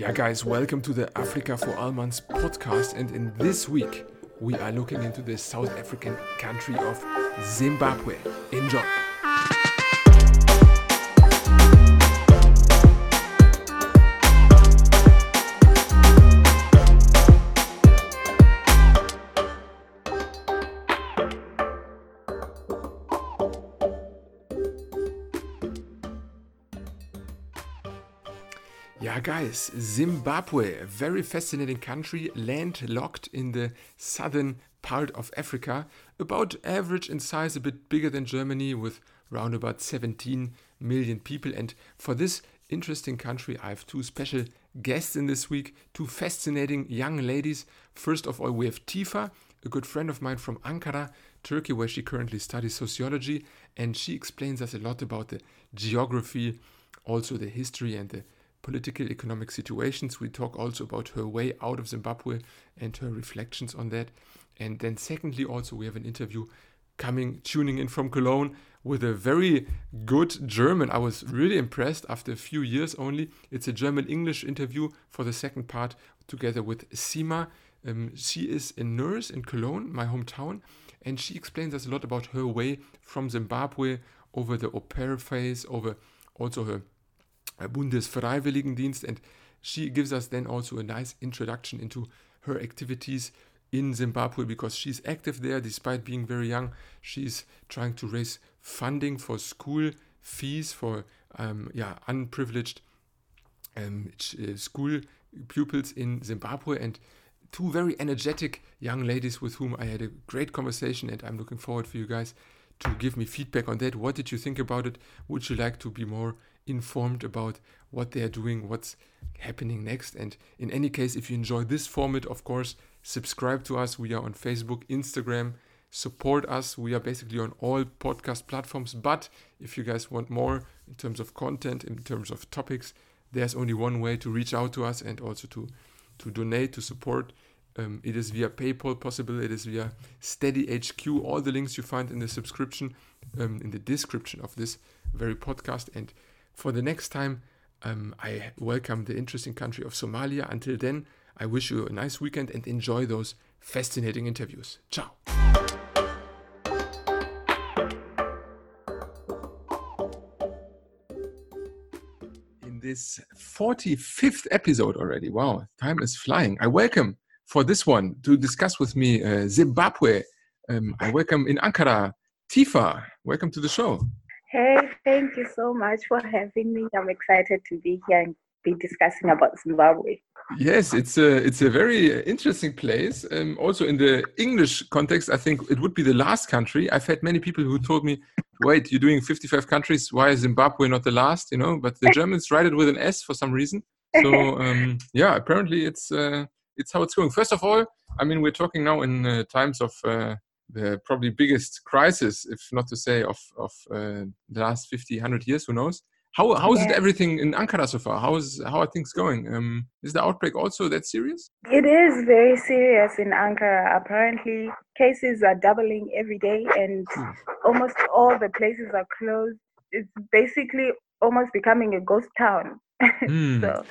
Yeah, guys, welcome to the Africa for Almans podcast. And in this week, we are looking into the South African country of Zimbabwe. Enjoy. Guys, Zimbabwe, a very fascinating country, landlocked in the southern part of Africa, about average in size, a bit bigger than Germany, with round about 17 million people. And for this interesting country, I have two special guests in this week, two fascinating young ladies. First of all, we have Tifa, a good friend of mine from Ankara, Turkey, where she currently studies sociology, and she explains us a lot about the geography, also the history and the political economic situations. We talk also about her way out of Zimbabwe and her reflections on that. And then secondly, also we have an interview coming tuning in from Cologne with a very good German. I was really impressed after a few years only. It's a German English interview for the second part together with Sima. Um, she is a nurse in Cologne, my hometown, and she explains us a lot about her way from Zimbabwe over the au pair phase, over also her Bundesfreiwilligendienst, and she gives us then also a nice introduction into her activities in Zimbabwe because she's active there despite being very young. She's trying to raise funding for school fees for um, yeah unprivileged um, uh, school pupils in Zimbabwe and two very energetic young ladies with whom I had a great conversation and I'm looking forward for you guys to give me feedback on that. What did you think about it? Would you like to be more informed about what they are doing, what's happening next? And in any case, if you enjoy this format, of course, subscribe to us. We are on Facebook, Instagram. Support us. We are basically on all podcast platforms. But if you guys want more in terms of content, in terms of topics, there's only one way to reach out to us and also to, to donate, to support. Um, it is via PayPal possible. It is via Steady HQ. All the links you find in the subscription, um, in the description of this very podcast. And for the next time, um, I welcome the interesting country of Somalia. Until then, I wish you a nice weekend and enjoy those fascinating interviews. Ciao. In this 45th episode already, wow, time is flying. I welcome for this one to discuss with me uh, Zimbabwe. Um, I welcome in Ankara, Tifa. Welcome to the show. Hey, thank you so much for having me. I'm excited to be here and be discussing about Zimbabwe. Yes, it's a it's a very interesting place. Um, also, in the English context, I think it would be the last country. I've had many people who told me, "Wait, you're doing 55 countries. Why is Zimbabwe not the last?" You know, but the Germans write it with an S for some reason. So um, yeah, apparently it's uh, it's how it's going. First of all, I mean, we're talking now in uh, times of uh, the probably biggest crisis, if not to say of of uh, the last 50, 100 years. Who knows? How how is Yeah. it everything in Ankara so far? How is how are things going? Um, is the outbreak also that serious? It is very serious in Ankara. Apparently, cases are doubling every day, and Hmm. almost all the places are closed. It's basically almost becoming a ghost town. Hmm. so,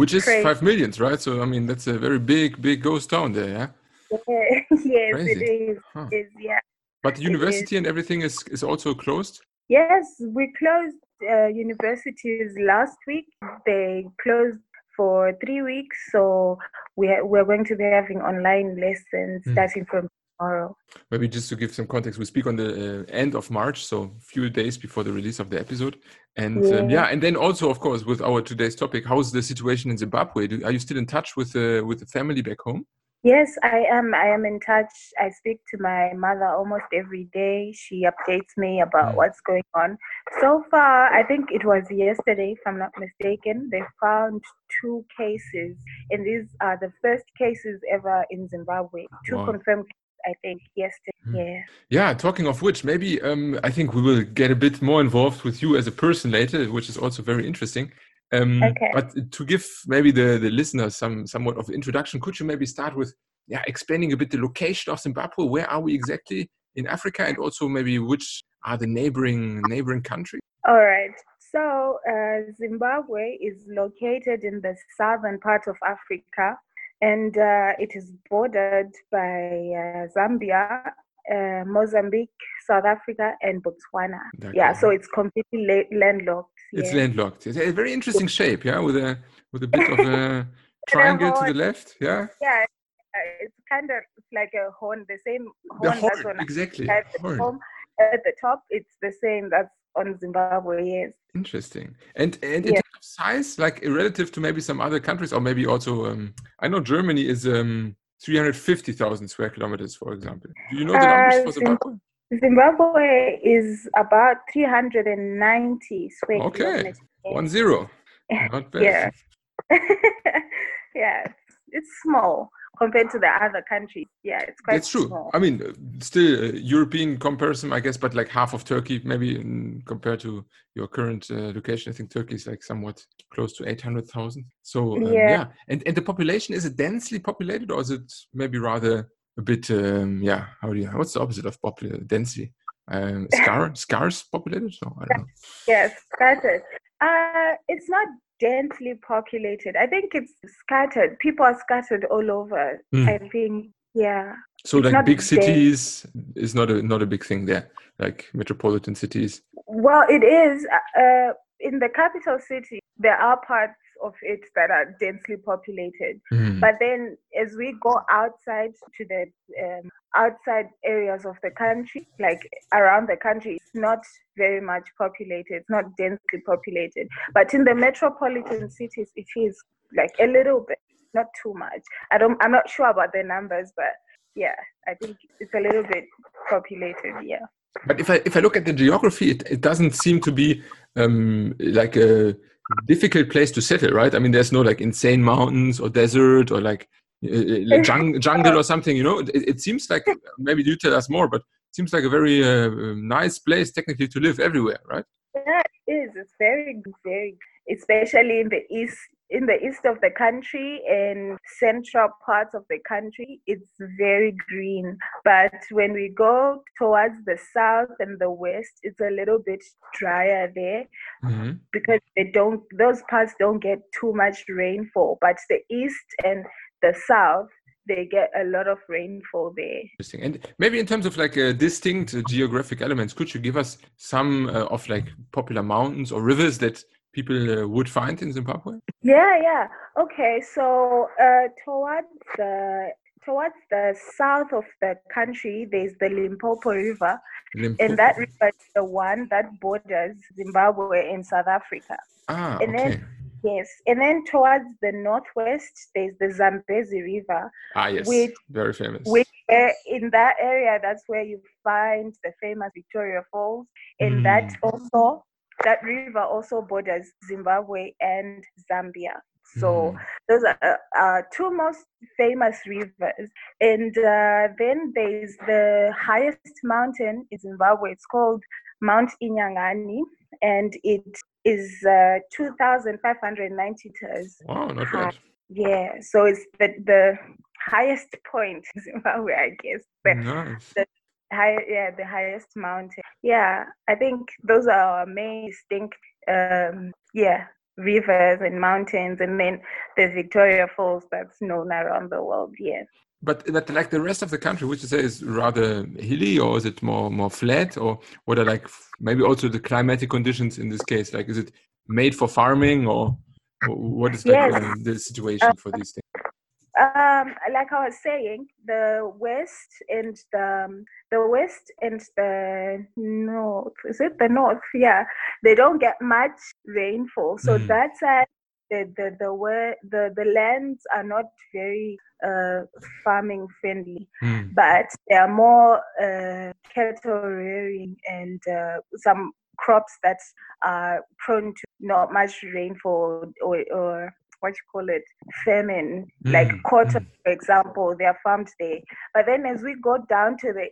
Which is crazy. five millions, right? So I mean, that's a very big, big ghost town there, yeah. yes, Crazy. it is. Huh. It is. Yeah. But the university and everything is is also closed. Yes, we closed uh, universities last week. They closed for three weeks, so we are, we're going to be having online lessons Hmm. starting from tomorrow. Maybe just to give some context, we speak on the uh, end of March, so few days before the release of the episode. And um, Yeah. yeah, and then also, of course, with our today's topic, how's the situation in Zimbabwe? Do, are you still in touch with uh, with the family back home? Yes, I am. I am in touch. I speak to my mother almost every day. She updates me about Mm. what's going on. So far, I think it was yesterday, if I'm not mistaken, they found two cases, and these are the first cases ever in Zimbabwe. Two Wow. confirmed, I think, yesterday. Mm. Yeah. Yeah, talking of which, maybe um, I think we will get a bit more involved with you as a person later, which is also very interesting. Um, Okay. But to give maybe the, the listeners some somewhat of introduction, could you maybe start with yeah explaining a bit the location of Zimbabwe? Where are we exactly in Africa, and also maybe which are the neighboring neighboring countries? All right. So, uh, Zimbabwe is located in the southern part of Africa and uh, it is bordered by uh, Zambia, uh, Mozambique, South Africa, and Botswana. Okay. Yeah, so it's completely la- landlocked. It's yeah. landlocked. It's a very interesting shape, yeah, with a with a bit of a triangle to the left, yeah. Yeah, it's kind of like a horn, the same horn. The horn, exactly. At the, horn. at the top, it's the same. That's on Zimbabwe. Yes. Interesting. And and in terms of size, like relative to maybe some other countries, or maybe also, um, I know Germany is um, 350,000 square kilometers, for example. Do you know the numbers uh, for Zimbabwe? Zimbabwe is about 390 square okay. kilometers. Okay, one zero. Not bad. yeah. yeah, it's small compared to the other countries. Yeah, it's quite. It's true. Small. I mean, still uh, European comparison, I guess, but like half of Turkey, maybe in, compared to your current uh, location. I think Turkey is like somewhat close to eight hundred thousand. So um, yeah. yeah, and and the population is it densely populated or is it maybe rather a bit? Um, yeah, how do you? What's the opposite of popular density? Um, scarce, scarce populated? So I don't know. Yes, scattered. Uh, it's not densely populated. I think it's scattered. People are scattered all over. Mm. I think, yeah. So it's like big cities is not a not a big thing there, like metropolitan cities. Well, it is. Uh, in the capital city, there are parts of it that are densely populated. Mm. But then as we go outside to the um, outside areas of the country, like around the country, it's not very much populated, it's not densely populated. But in the metropolitan cities, it is like a little bit, not too much. I don't, I'm not sure about the numbers, but yeah, I think it's a little bit populated, yeah. But if I if I look at the geography, it, it doesn't seem to be um, like a difficult place to settle, right? I mean, there's no like insane mountains or desert or like uh, uh jung- jungle or something. You know, it, it, seems like maybe you tell us more, but it seems like a very uh, nice place technically to live everywhere, right? Yeah, it is. It's very, very, especially in the east in the east of the country and central parts of the country, it's very green. But when we go towards the south and the west, it's a little bit drier there mm-hmm. because they don't those parts don't get too much rainfall. But the east and the south, they get a lot of rainfall there. Interesting. And maybe in terms of like uh, distinct uh, geographic elements, could you give us some uh, of like popular mountains or rivers that people uh, would find in Zimbabwe? Yeah, yeah. Okay, so uh, towards the towards the south of the country, there's the Limpopo River, Limpopo. and that river is the one that borders Zimbabwe and South Africa. Ah, and okay. Then, yes, and then towards the northwest, there's the Zambezi River. Ah, yes, which, very famous. Which uh, in that area, that's where you find the famous Victoria Falls, and mm. that also that river also borders Zimbabwe and Zambia. So mm. those are uh, two most famous rivers. And uh, then there's the highest mountain in Zimbabwe. It's called Mount Inyangani, and it is uh, 2,590 meters. Wow, not high. bad. Yeah, so it's the, the highest point in Zimbabwe, I guess. The, nice. the high yeah the highest mountain. Yeah i think those are our main distinct um yeah rivers and mountains and then the victoria falls that's known around the world yeah. But that like the rest of the country would you say is rather hilly or is it more more flat or what are like maybe also the climatic conditions in this case? Like is it made for farming or what is like yes. uh, the situation for these things um, like I was saying, the west and the um, the west and the north is it the north? Yeah, they don't get much rainfall, so mm. that's why the the the where the the lands are not very uh, farming friendly, mm. but they are more uh, cattle rearing and uh, some crops that are prone to not much rainfall or, or what you call it famine mm. like cotton mm. for example they are farmed there but then as we go down to the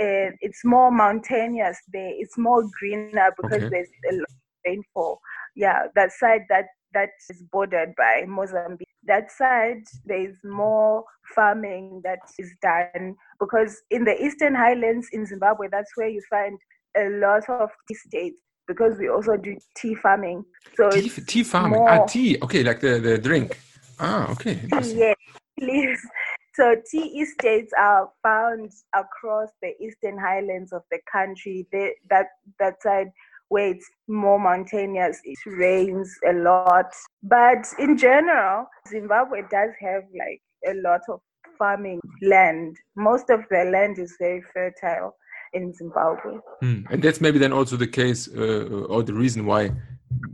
uh, it's more mountainous there it's more greener because okay. there's a lot of rainfall yeah that side that that is bordered by Mozambique. That side, there is more farming that is done because in the Eastern Highlands in Zimbabwe, that's where you find a lot of tea estates because we also do tea farming. So tea, tea farming. Ah, more, ah, tea. Okay, like the, the drink. Ah, okay. Yes, please. So tea estates are found across the eastern highlands of the country. They, that that side where it's more mountainous, it rains a lot. But in general, Zimbabwe does have like a lot of farming land. Most of the land is very fertile in Zimbabwe. Mm. And that's maybe then also the case uh, or the reason why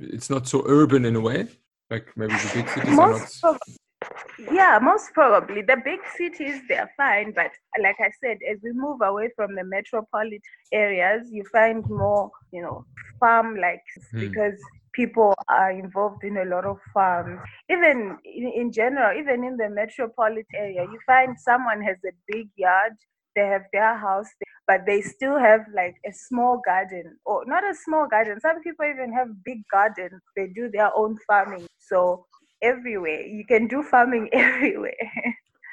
it's not so urban in a way. Like maybe the big cities most are not. yeah, most probably. The big cities, they're fine. But like I said, as we move away from the metropolitan areas, you find more, you know, farm like mm. because people are involved in a lot of farms. Even in, in general, even in the metropolitan area, you find someone has a big yard they have their house but they still have like a small garden or not a small garden. Some people even have big gardens they do their own farming. So everywhere. You can do farming everywhere.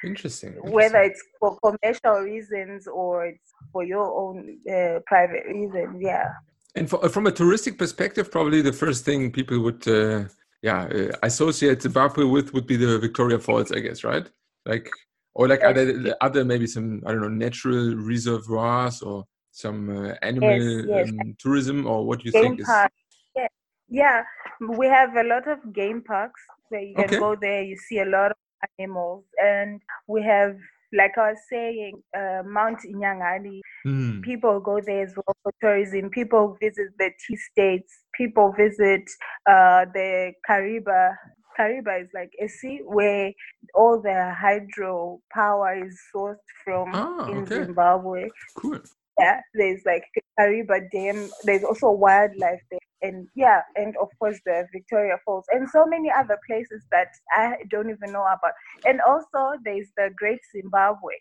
Interesting, interesting. whether it's for commercial reasons or it's for your own uh, private reasons yeah. And for, from a touristic perspective probably the first thing people would uh, yeah uh, associate zimbabwe with would be the victoria falls i guess right? Like or like are there other maybe some I don't know natural reservoirs or some uh, animal yes, yes. Um, tourism or what do you game think park. is? Yeah. yeah, we have a lot of game parks where you can okay. go there. You see a lot of animals, and we have like I was saying, uh, Mount Inyangani. Mm. People go there as well for tourism. People visit the tea states. People visit uh, the Kariba Kariba is like a sea where all the hydro power is sourced from ah, in okay. Zimbabwe. Cool. Yeah, there's like Kariba Dam. There's also wildlife there, and yeah, and of course the Victoria Falls, and so many other places that I don't even know about. And also there's the Great Zimbabwe.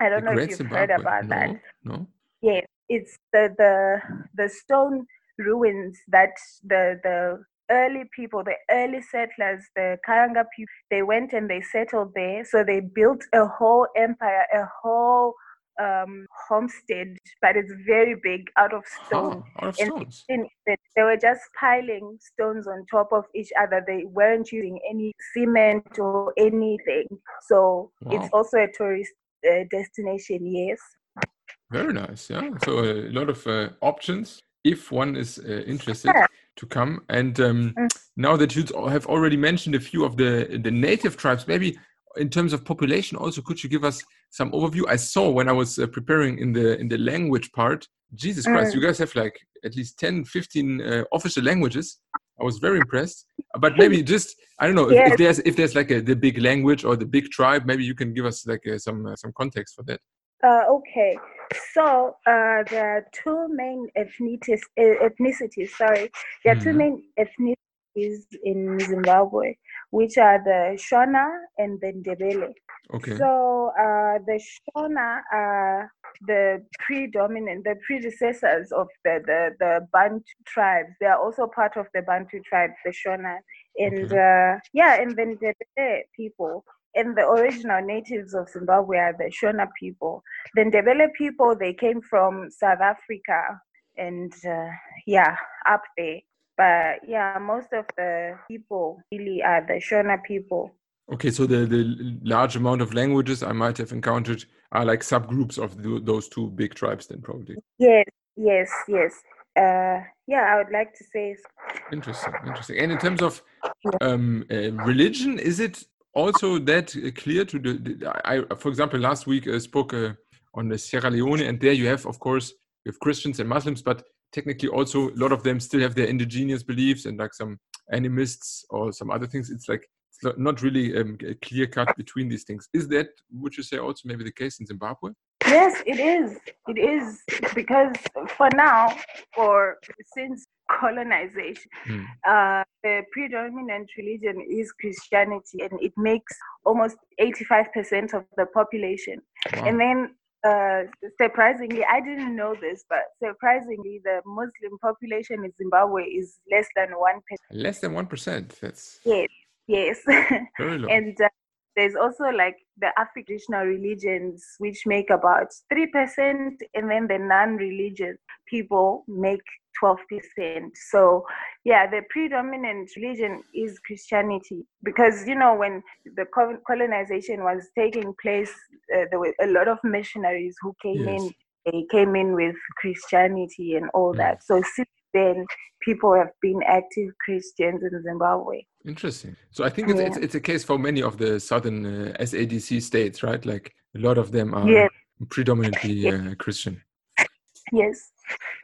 I don't the know if you've Zimbabwe. heard about no, that. No. Yeah, it's the the the stone ruins that the the early people, the early settlers, the Karanga people, they went and they settled there. So they built a whole empire, a whole um, homestead, but it's very big out of stone. Oh, out of stones. And they were just piling stones on top of each other. They weren't using any cement or anything. So wow. it's also a tourist uh, destination, yes. Very nice. Yeah. So a lot of uh, options if one is uh, interested. Yeah to come. And um, mm. now that you have already mentioned a few of the the native tribes, maybe in terms of population, also could you give us some overview? I saw when I was uh, preparing in the in the language part. Jesus Christ, mm. you guys have like at least 10, 15 uh, official languages. I was very impressed. But maybe just I don't know yes. if, if, there's if there's like a, the big language or the big tribe. Maybe you can give us like uh, some uh, some context for that. Uh, okay, so uh, there are two main ethnicities. ethnicities sorry, there are mm. two mm-hmm. main ethnicities in Zimbabwe, which are the Shona and the Ndebele. Okay. So uh, the Shona are the predominant, the predecessors of the, the, the Bantu tribes. They are also part of the Bantu tribe, the Shona. And okay. uh, yeah, and then the Ndebele people and the original natives of Zimbabwe are the Shona people. The Ndebele people, they came from South Africa and uh, yeah, up there. But yeah, most of the people really are the Shona people. Okay, so the, the large amount of languages I might have encountered are like subgroups of the, those two big tribes, then probably. Yes, yes, yes. Uh, yeah, I would like to say. Interesting, interesting. And in terms of um, uh, religion, is it also that clear to the, the I, for example, last week I uh, spoke uh, on the Sierra Leone, and there you have, of course, you have Christians and Muslims, but technically also a lot of them still have their indigenous beliefs and like some animists or some other things. It's like it's not really um, a clear cut between these things. Is that, would you say, also maybe the case in Zimbabwe? Yes, it is. It is because for now, or since colonization, mm. uh, the predominant religion is Christianity, and it makes almost eighty-five percent of the population. Wow. And then, uh, surprisingly, I didn't know this, but surprisingly, the Muslim population in Zimbabwe is less than one percent. Less than one percent. That's yes, yes. Very low. and uh, there's also like the African traditional religions, which make about 3%, and then the non religious people make 12%. So, yeah, the predominant religion is Christianity because, you know, when the colonization was taking place, uh, there were a lot of missionaries who came yes. in. They came in with Christianity and all mm. that. So, then, people have been active Christians in Zimbabwe. Interesting. So I think it's, yeah. it's, it's, a case for many of the southern uh, SADC states, right? Like a lot of them are yes. predominantly uh, Christian. Yes,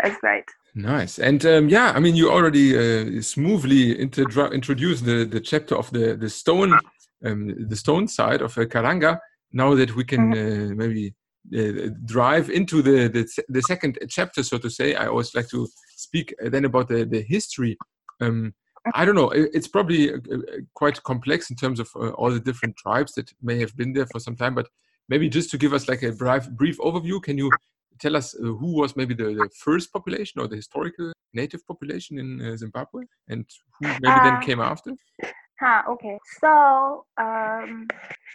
that's right. Nice. And um, yeah, I mean, you already uh, smoothly introduced the, the chapter of the, the stone, um, the stone side of uh, Karanga. Now that we can mm-hmm. uh, maybe uh, drive into the, the, the second chapter, so to say, I always like to speak then about the, the history. Um, I don't know. It's probably uh, uh, quite complex in terms of uh, all the different tribes that may have been there for some time. But maybe just to give us like a brief, brief overview, can you tell us uh, who was maybe the, the, first population or the historical native population in uh, Zimbabwe, and who maybe then uh, came after? Huh, okay. So, um,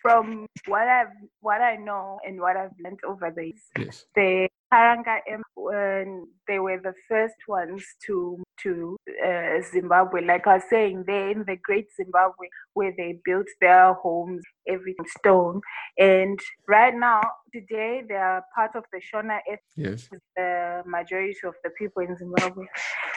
from what I've what I know and what I've learned over the years, yes. the Karanga when they were the first ones to to uh, Zimbabwe. Like I was saying, they're in the Great Zimbabwe where they built their homes, everything stone. And right now, today, they are part of the Shona ethnic, yes. the majority of the people in Zimbabwe.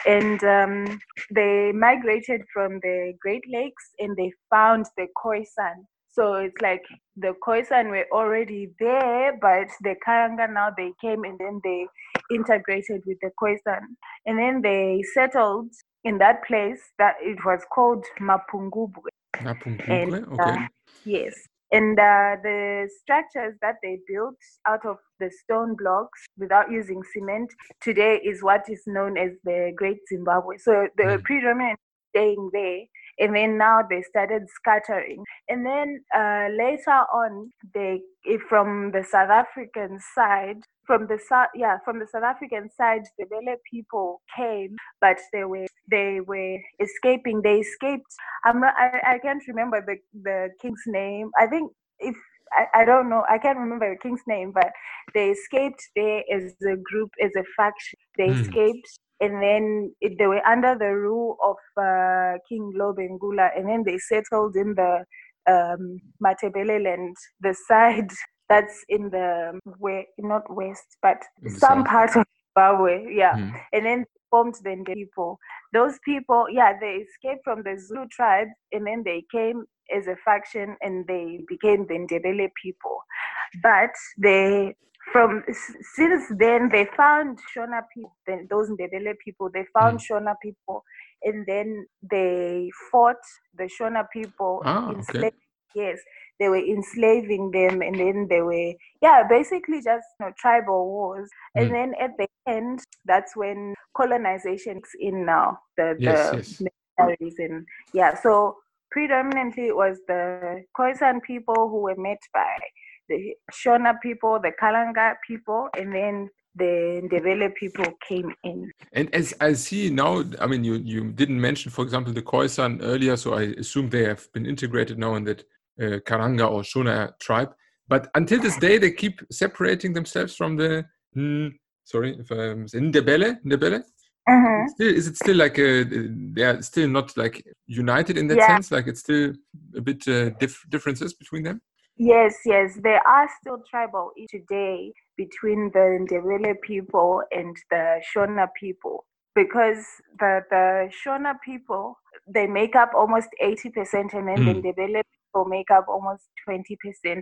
And um, they migrated from the Great Lakes and they found the Khoisan so it's like the Khoisan were already there, but the Karanga now they came and then they integrated with the Khoisan. And then they settled in that place that it was called Mapungubwe. Mapungubwe, and, okay. Uh, yes. And uh, the structures that they built out of the stone blocks without using cement today is what is known as the Great Zimbabwe. So the mm. predominant staying there and then now they started scattering. And then uh, later on they from the south african side from the south yeah from the south african side the Ndebele people came but they were they were escaping. They escaped. I'm not i, I can't remember the the king's name. I think if I, I don't know. I can't remember the king's name but they escaped there as a group as a faction. They mm. escaped and then it, they were under the rule of uh, King Lobengula, and then they settled in the um, Matebele land, the side that's in the where not west, but some part of Zimbabwe, yeah. Mm. And then formed the people. Those people, yeah, they escaped from the Zulu tribe, and then they came as a faction, and they became the Ndebele people. But they from since then they found Shona people, those Ndebele people, they found mm. Shona people, and then they fought the Shona people. Ah, okay. Yes, they were enslaving them, and then they were yeah, basically just you know, tribal wars. Mm. And then at the end, that's when colonization is in now. The yes, the yes. and yeah, so predominantly it was the Khoisan people who were met by the Shona people, the Kalanga people, and then the Ndebele people came in. And as I see now, I mean, you, you didn't mention, for example, the Khoisan earlier, so I assume they have been integrated now in that uh, Karanga or Shona tribe. But until this day, they keep separating themselves from the, mm, sorry, if I'm Ndebele, Ndebele. Uh-huh. Still, is it still like a, they are still not like united in that yeah. sense? Like it's still a bit uh, dif- differences between them? Yes, yes, there are still tribal today between the Ndebele people and the Shona people because the the Shona people they make up almost eighty percent, and then mm. the Ndebele make up almost 20%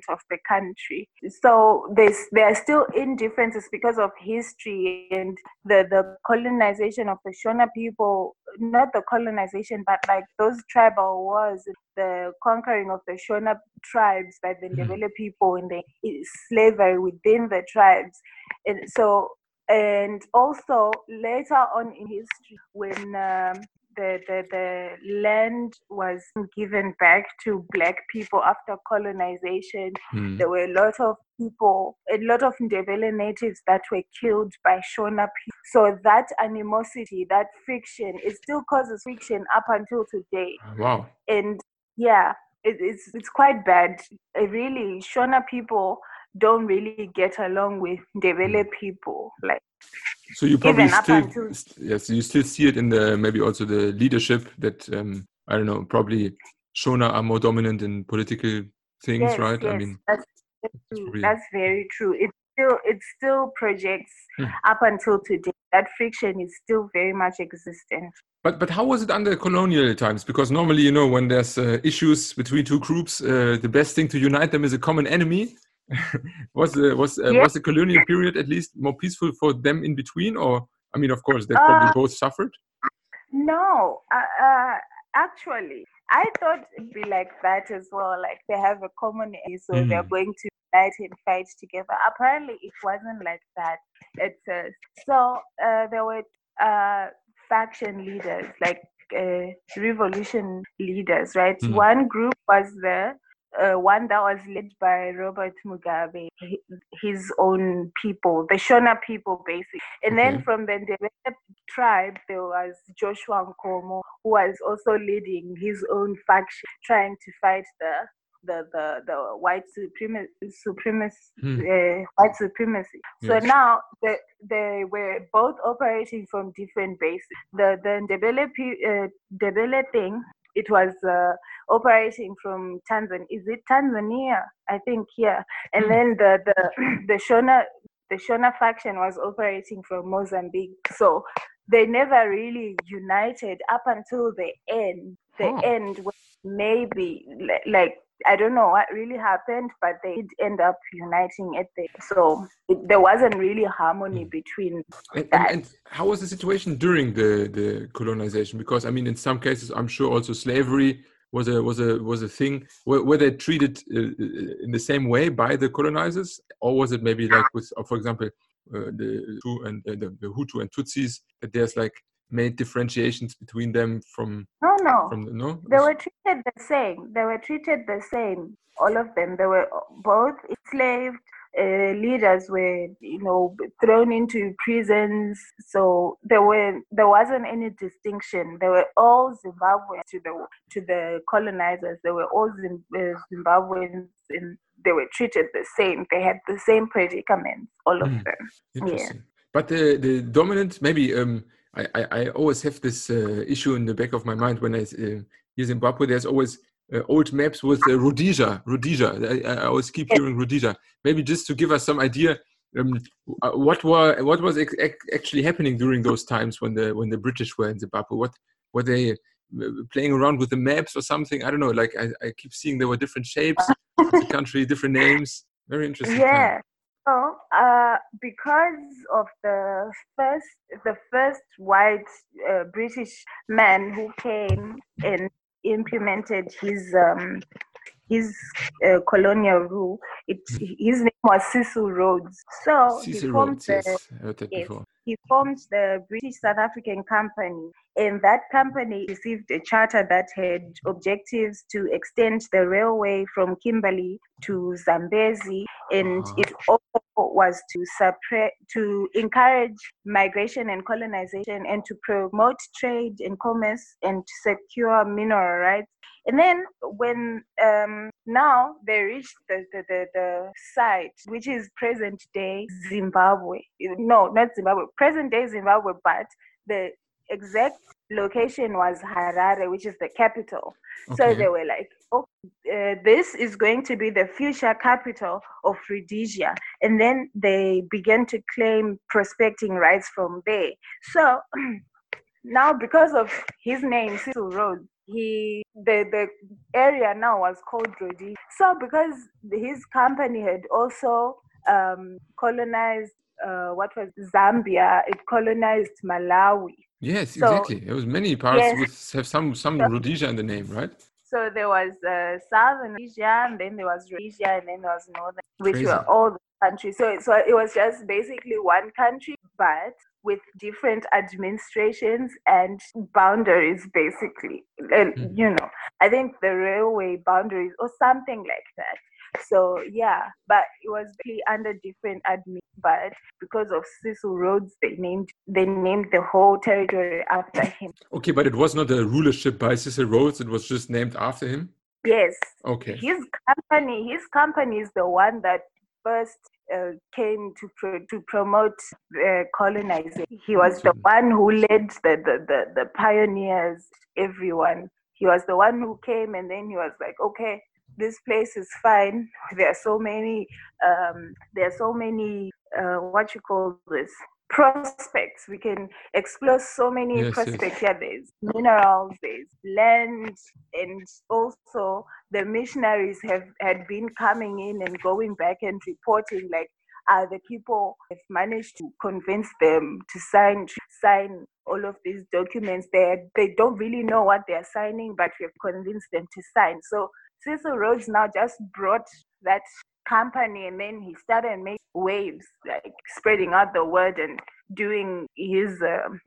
of the country. So there's, there are still indifferences because of history and the, the colonization of the Shona people, not the colonization, but like those tribal wars, the conquering of the Shona tribes by the mm. Ndebele people and the slavery within the tribes. And so and also later on in history when um, the, the, the land was given back to black people after colonization. Mm. There were a lot of people, a lot of Ndebele natives that were killed by Shona people. So that animosity, that friction, it still causes friction up until today. Wow. And yeah, it, it's it's quite bad. It really, Shona people don't really get along with Ndebele Mm. people. Like So you probably still yes, you still see it in the maybe also the leadership that um, I don't know, probably Shona are more dominant in political things, yes, right? yes, I mean, that's, that's true. That's very true. It still it still projects Hmm. up until today. That friction is still very much existent. but but how was it under colonial times? Because normally, you know, when there's uh, issues between two groups, uh, the best thing to unite them is a common enemy. was the was uh, Yeah. was the colonial period at least more peaceful for them in between, or I mean, of course, they probably Uh, both suffered. No, uh, uh, actually, I thought it'd be like that as well. Like they have a common enemy, so they're Mm. going to unite and fight together. Apparently, it wasn't like that at first. So uh, there were uh, faction leaders, like uh, revolution leaders, right? Mm. One group was the uh, one that was led by Robert Mugabe, his own people, the Shona people, basically. And then from the Ndebele tribe, there was Joshua Nkomo, who was also leading his own faction, trying to fight the the the, the white supremacy, supremacy Hmm. uh, white supremacy. So now they they were both operating from different bases. The the Ndebele uh, Ndebele thing. It was uh, operating from Tanzania. Is it Tanzania? I think yeah. And Hmm. then the the the Shona the Shona faction was operating from Mozambique. So they never really united up until the end. The Oh. end was maybe like I don't know what really happened, but they did end up uniting at the so it, there wasn't really harmony Hmm. between And, and, and how was the situation during the, the colonization? Because I mean, in some cases, I'm sure also slavery was a was a was a thing. Were, were they treated uh, uh, in the same way by the colonizers, or was it maybe like with, uh, for example, uh, the Hutu and uh, the, the Hutu and Tutsis that there's like made differentiations between them from no no from the, no? they were treated the same. They were treated the same. All of them. They were both enslaved. Uh, leaders were, you know, thrown into prisons. So there were there wasn't any distinction. They were all Zimbabweans to the to the colonizers. They were all uh, Zimbabweans, and they were treated the same. They had the same predicaments. All of Mm. them. Interesting. But the the dominant maybe um I I, I always have this uh, issue in the back of my mind when I uh, hear Zimbabwe. There's always uh, old maps with uh, Rhodesia. Rhodesia. I, I always keep hearing Rhodesia. Maybe just to give us some idea. Um, uh, what were what was actually happening during those times when the when the British were in Zimbabwe? What were they uh, playing around with the maps or something? I don't know. Like I, I keep seeing there were different shapes of the country, different names. Very interesting. time. So, uh, because of the first, the first white uh, British man who came and implemented his um, his uh, colonial rule, it his name was Cecil Rhodes. So he Cecil formed Rhodes, the yes, I heard that yes. before. he formed the British South African Company, and that company received a charter that had objectives to extend the railway from Kimberley to Zambezi, and Ah. it also was to suppress, to encourage migration and colonization, and to promote trade and commerce, and to secure mineral rights. And then when um, now they reached the, the, the, the site, which is present day Zimbabwe. No, not Zimbabwe, present day Zimbabwe, but the exact location was Harare, which is the capital. So they were like, oh, uh, this is going to be the future capital of Rhodesia. And then they began to claim prospecting rights from there. So now, because of his name, Cecil Rhodes, he the the area now was called Rhodesia. So because his company had also um, colonized uh, what was Zambia, it colonized Malawi. Yes, So- exactly. There was many parts Yes. with have some some So- Rhodesia in the name, right? So there was uh, Southern Rhodesia, and then there was Rhodesia, and then there was Northern, which Crazy. were all the countries. So, so it was just basically one country, but with different administrations and boundaries, basically. And, Mhm. You know, I think the railway boundaries or something like that. So yeah, but it was really under different admin. But because of Cecil Rhodes, they named they named the whole territory after him. Okay, but it was not a rulership by Cecil Rhodes. It was just named after him. Yes. Okay. His company, his company is the one that first uh, came to pro- to promote uh, colonizing. He was the one who led the, the, the, the pioneers, everyone. He was the one who came and then he was like, okay, this place is fine. There are so many, um, there are so many, uh, what you call this, prospects. We can explore so many Yes, prospects. Yeah, there's minerals, there's land, and also the missionaries have had been coming in and going back and reporting like uh, the people have managed to convince them to sign sign all of these documents. They they don't really know what they're signing, but we've convinced them to sign. So Cecil Rhodes now just brought that company and then he started making waves, like spreading out the word and doing his um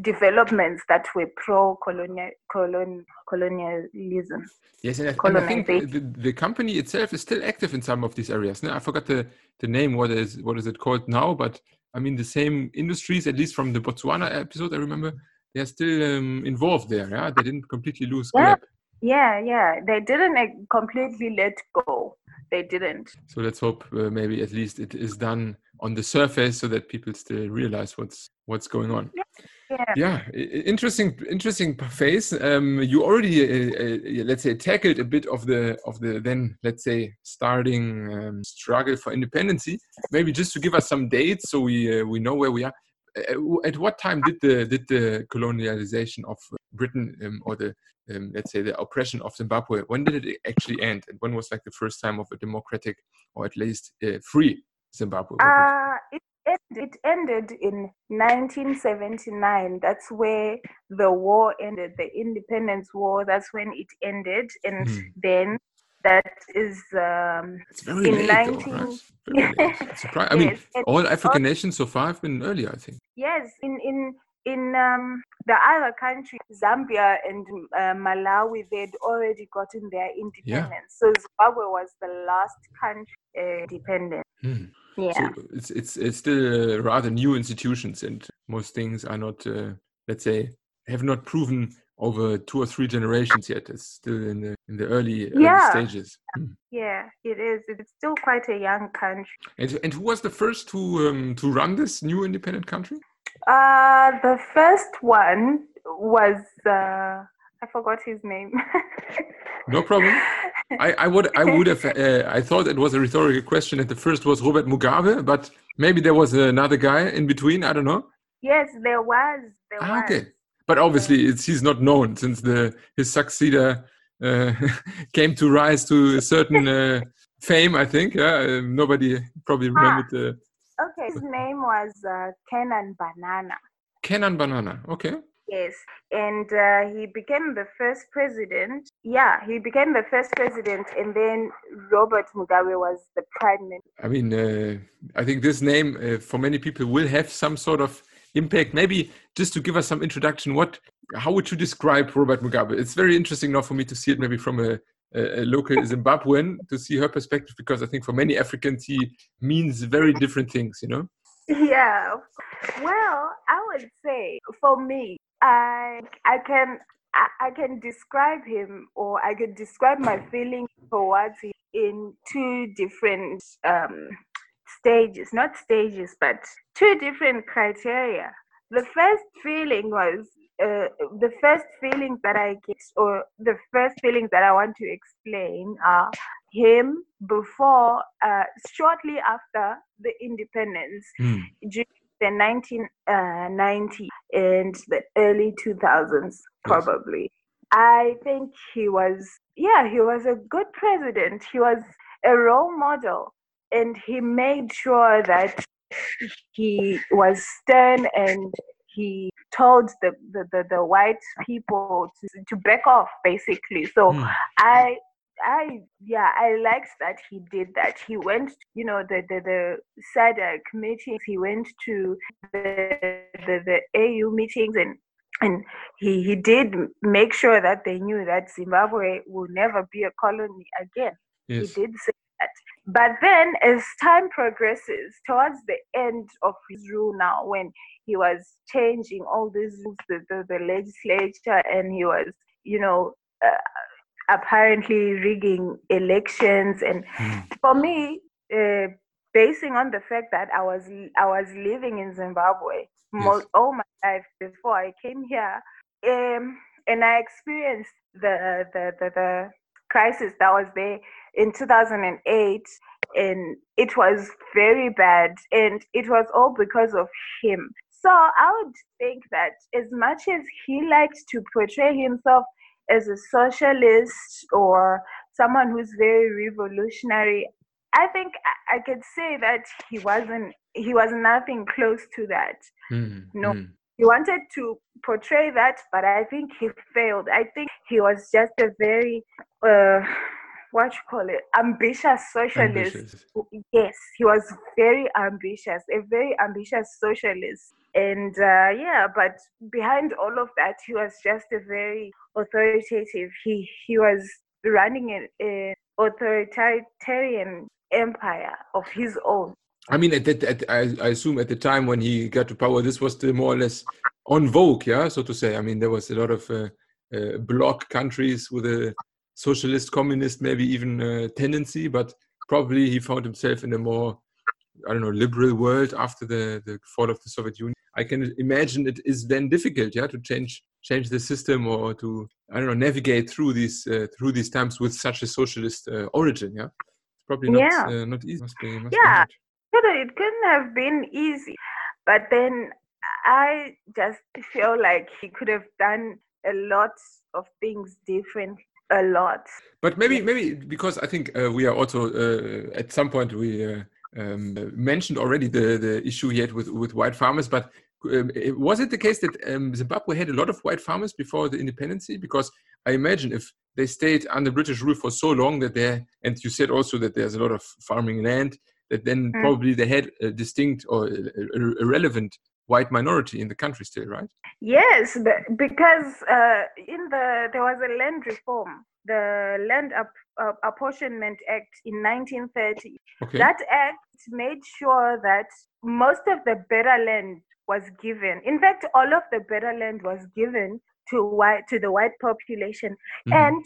developments that were pro colonial colon, colonialism. Yes, and I, and I think the, the, company itself is still active in some of these areas. No, I forgot the, the name. What is what is it called now? But I mean, the same industries, at least from the Botswana episode, I remember they are still um, involved there. Yeah, they didn't completely lose Yeah. grip. Yeah, yeah. They didn't completely let go. They didn't. So let's hope uh, maybe at least it is done on the surface so that people still realize what's what's going on. Yeah. Yeah, interesting, interesting phase. Um, you already, uh, uh, let's say, tackled a bit of the of the then, let's say, starting um, struggle for independency. Maybe just to give us some dates so we uh, we know where we are. Uh, At what time did the did the colonialization of Britain um, or the um, let's say the oppression of Zimbabwe? When did it actually end? And when was like the first time of a democratic or at least uh, free Zimbabwe? Uh, it, it, it ended in 1979. That's where the war ended, the independence war. That's when it ended. And Hmm. then that is, um, It's very in late, though, 19 right? Very late. Surpri- I mean, yes, all African nations so far have been earlier, I think. Yes, in in in um, the other countries, Zambia and uh, Malawi, they'd already gotten their independence. So Zimbabwe was the last country uh, independent. Hmm. Yeah. So it's, it's it's still uh, rather new institutions, and most things are not, uh, let's say, have not proven over two or three generations yet. It's still in the in the early, early stages. Hmm. yeah, it is. It's still quite a young country. And and who was the first to um, to run this new independent country? Uh, the first one was uh, I forgot his name. No problem. I, I would I would have uh, I thought it was a rhetorical question, and the first was Robert Mugabe, but maybe there was another guy in between. I don't know. yes, there was. There Ah, was. okay. But obviously, it's he's not known since the his successor uh, came to rise to a certain uh, fame. I think. Yeah, uh, nobody probably remembered the Okay, his name was uh, Canaan Banana. Canaan Banana. Okay. Yes, and uh, he became the first president. Yeah, he became the first president, and then Robert Mugabe was the prime minister. I mean, uh, I think this name uh, for many people will have some sort of impact. Maybe just to give us some introduction, what, how would you describe Robert Mugabe? It's very interesting now for me to see it maybe from a, a, a local Zimbabwean to see her perspective because I think for many Africans he means very different things. You know. Yeah. Well, I would say for me, I I can I, I can describe him or I could describe my feeling towards him in two different um, stages, not stages, but two different criteria. The first feeling was uh, the first feelings that I get, or the first feelings that I want to explain are him before, uh, shortly after the independence, Hmm. during the 1990 and the early 2000s, probably. I think he was, yeah, he was a good president. He was a role model, and he made sure that he was stern and he told the, the, the, the white people to, to back off basically so Hmm. i i yeah i liked that he did that he went you know the the, the SADC meetings he went to the, the the au meetings and and he, he did make sure that they knew that zimbabwe will never be a colony again Yes. he did say that. But then, as time progresses, towards the end of his rule now, when he was changing all these rules, the, the, the legislature, and he was, you know, uh, apparently rigging elections. And Mm. for me, uh, basing on the fact that I was I was living in Zimbabwe Yes. all my life before I came here, um, and I experienced the the the, the crisis that was there in 2008 and it was very bad and it was all because of him so i would think that as much as he likes to portray himself as a socialist or someone who's very revolutionary i think i, I could say that he wasn't he was nothing close to that Mm, No. mm. he wanted to portray that, but I think he failed. I think he was just a very, uh, what you call it, ambitious socialist. Ambitious. Yes, he was very ambitious, a very ambitious socialist. And uh, yeah, but behind all of that, he was just a very authoritative. He he was running an a authoritarian empire of his own. I mean, at that, at, I, I assume at the time when he got to power, this was still more or less on vogue, yeah, so to say. I mean, there was a lot of uh, uh, bloc countries with a socialist, communist, maybe even uh, tendency, but probably he found himself in a more, I don't know, liberal world after the, the fall of the Soviet Union. I can imagine it is then difficult, yeah, to change change the system or to I don't know navigate through these uh, through these times with such a socialist uh, origin, yeah. It's probably not Yeah. uh, not easy. Must be, must Yeah. it couldn't have been easy but then i just feel like he could have done a lot of things different a lot But maybe, maybe because I think uh, we are also uh, at some point we uh, um, mentioned already the the issue had with with white farmers. But um, was it the case that um, Zimbabwe had a lot of white farmers before the independence? Because I imagine if they stayed under British rule for so long that they and you said also that there's a lot of farming land that then Mm. probably they had a distinct or a, a- a relevant white minority in the country still, right? yes but because uh, in the there was a land reform the land App- uh, apportionment act in 1930 Okay. That act made sure that most of the better land was given. In fact, all of the better land was given to white to the white population. Mhm. And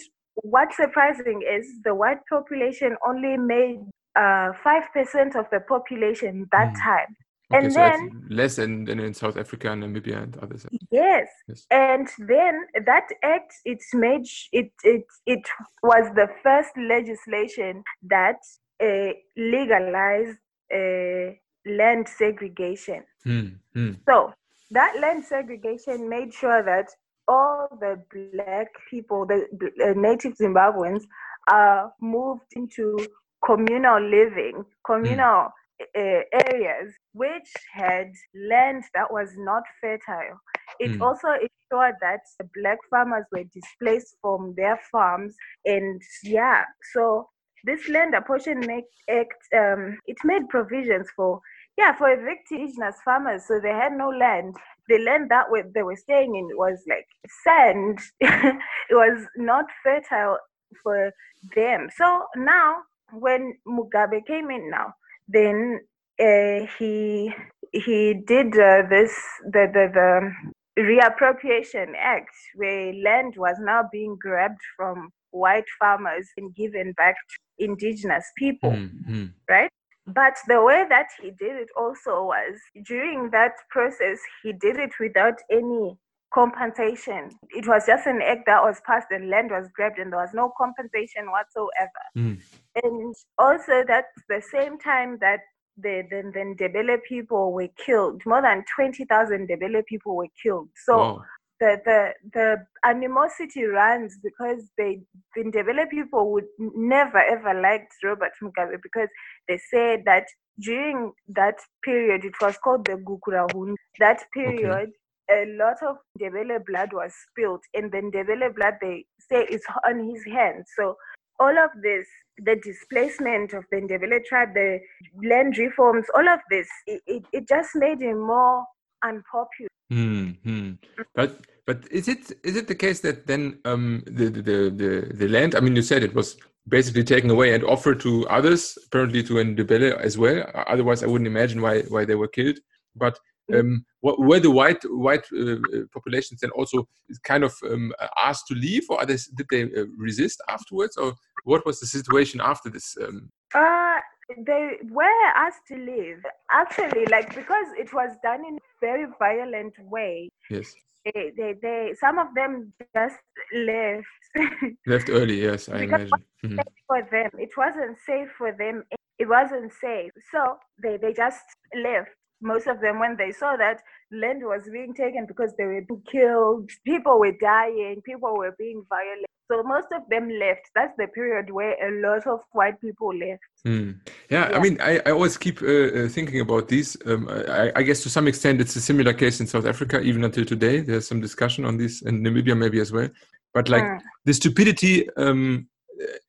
what's surprising is the white population only made uh, five percent of the population that Mhm. time. Okay, and so then- less than, than in South Africa and Namibia and others. Yes. Yes. And then that act, it's made it it it was the first legislation that uh, legalized uh, land segregation. Hmm, hmm. So that land segregation made sure that all the black people, the uh, native Zimbabweans, are moved into communal living, communal uh, areas, which had land that was not fertile. It Mm. also ensured that the black farmers were displaced from their farms, and yeah, so this land apportionment act um, it made provisions for yeah for evicted indigenous farmers so they had no land the land that were, they were staying in was like sand it was not fertile for them so now when mugabe came in now then uh, he he did uh, this the, the the reappropriation act where land was now being grabbed from white farmers and given back to indigenous people Hmm, hmm. right? But the way that he did it also was during that process, he did it without any compensation. It was just an act that was passed and land was grabbed and there was no compensation whatsoever. Mm. And also that's the same time that the, the, the Ndebele people were killed. More than 20,000 Ndebele people were killed. So Wow. the the the animosity runs because they the Ndebele people would never ever liked Robert Mugabe because they said that during that period it was called the Gukurahundi. That period a lot of Ndebele blood was spilled and then Ndebele blood they say is on his hands. So all of this, the displacement of the Ndebele tribe, the land reforms, all of this, it, it, it just made him more unpopular. Hmm, hmm. But but is it is it the case that then um, the, the the the the land? I mean, you said it was basically taken away and offered to others, apparently to Ndebele as well. Otherwise, I wouldn't imagine why why they were killed. But um, what, were the white white uh, populations then also kind of um, asked to leave, or they, did they uh, resist afterwards, or what was the situation after this? Um? Uh, they were asked to leave. Actually, like because it was done in a very violent way. Yes. They, they, they some of them just left. left early, yes, I imagine. Mm-hmm. For them, it wasn't safe for them. It wasn't safe, so they they just left most of them when they saw that land was being taken because they were killed people were dying people were being violent. So most of them left. That's the period where a lot of white people left. Mm. yeah, yeah, i mean i, I always keep uh, uh, thinking about these. Um, I, I, guess to some extent it's a similar case in south africa even until today. There's some discussion on this in namibia maybe as well. But like mm. the stupidity um,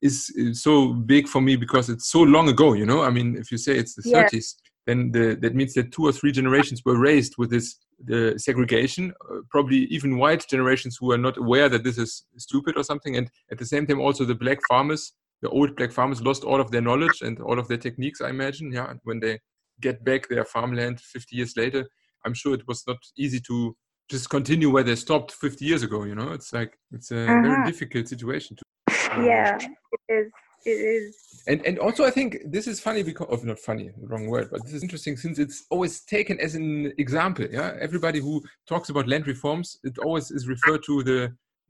is, is, so big for me because it's so long ago you know? I mean if you say it's the yeah. 30s then the, that means that two or three generations were raised with this the segregation, uh, probably even white generations who are not aware that this is stupid or something. And at the same time, also the black farmers, the old black farmers lost all of their knowledge and all of their techniques, I imagine. Yeah. And when they get back their farmland 50 years later, I'm sure it was not easy to just continue where they stopped 50 years ago. You know, it's like, it's a uh-huh. very difficult situation. To, yeah, it is it is. And and also i think this is funny because of not funny wrong word but this is interesting since it's always taken as an example yeah? Everybody who talks about land reforms it always is referred to the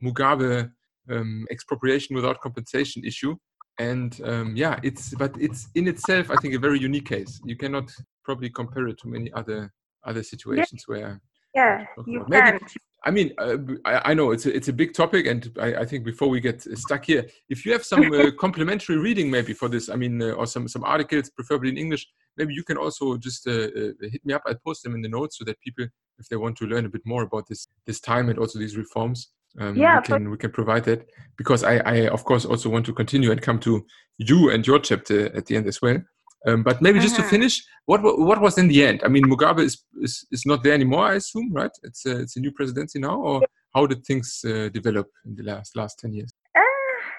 mugabe um, expropriation without compensation issue. And um, yeah it's but it's in itself i think a very unique case. You cannot probably compare it to many other other situations yeah. where yeah you can I mean, uh, I, I, know it's a, it's a big topic, and I, I, think before we get stuck here, if you have some uh, complimentary reading maybe for this, I mean, uh, or some some articles, preferably in English, maybe you can also just uh, uh, hit me up. I'll post them in the notes so that people, if they want to learn a bit more about this this time and also these reforms, um, yeah, we can we can provide that because I, I of course also want to continue and come to you and your chapter at the end as well. Um, but maybe just to uh-huh. finish, what what was in the end? I mean, Mugabe is is, is not there anymore, I assume, right? It's a, it's a new presidency now, or how did things uh, develop in the last last ten years? Uh,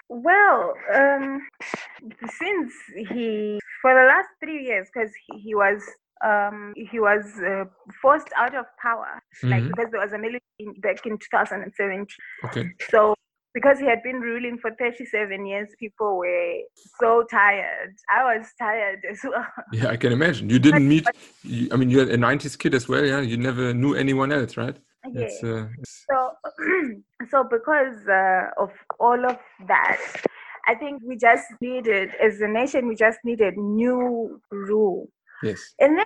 well, um, since he for the last three years, because he, he, was um, he was uh, forced out of power, mm-hmm. like because there was a military back in 2017. Okay. So because he had been ruling for 37 years, people were so tired. I was tired as well. Yeah, I can imagine. You didn't meet, I mean, you're a 90s kid as well, yeah? You never knew anyone else, right? Yeah. Uh, so, so because uh, of all of that, I think we just needed, as a nation, we just needed new rule. Yes. And then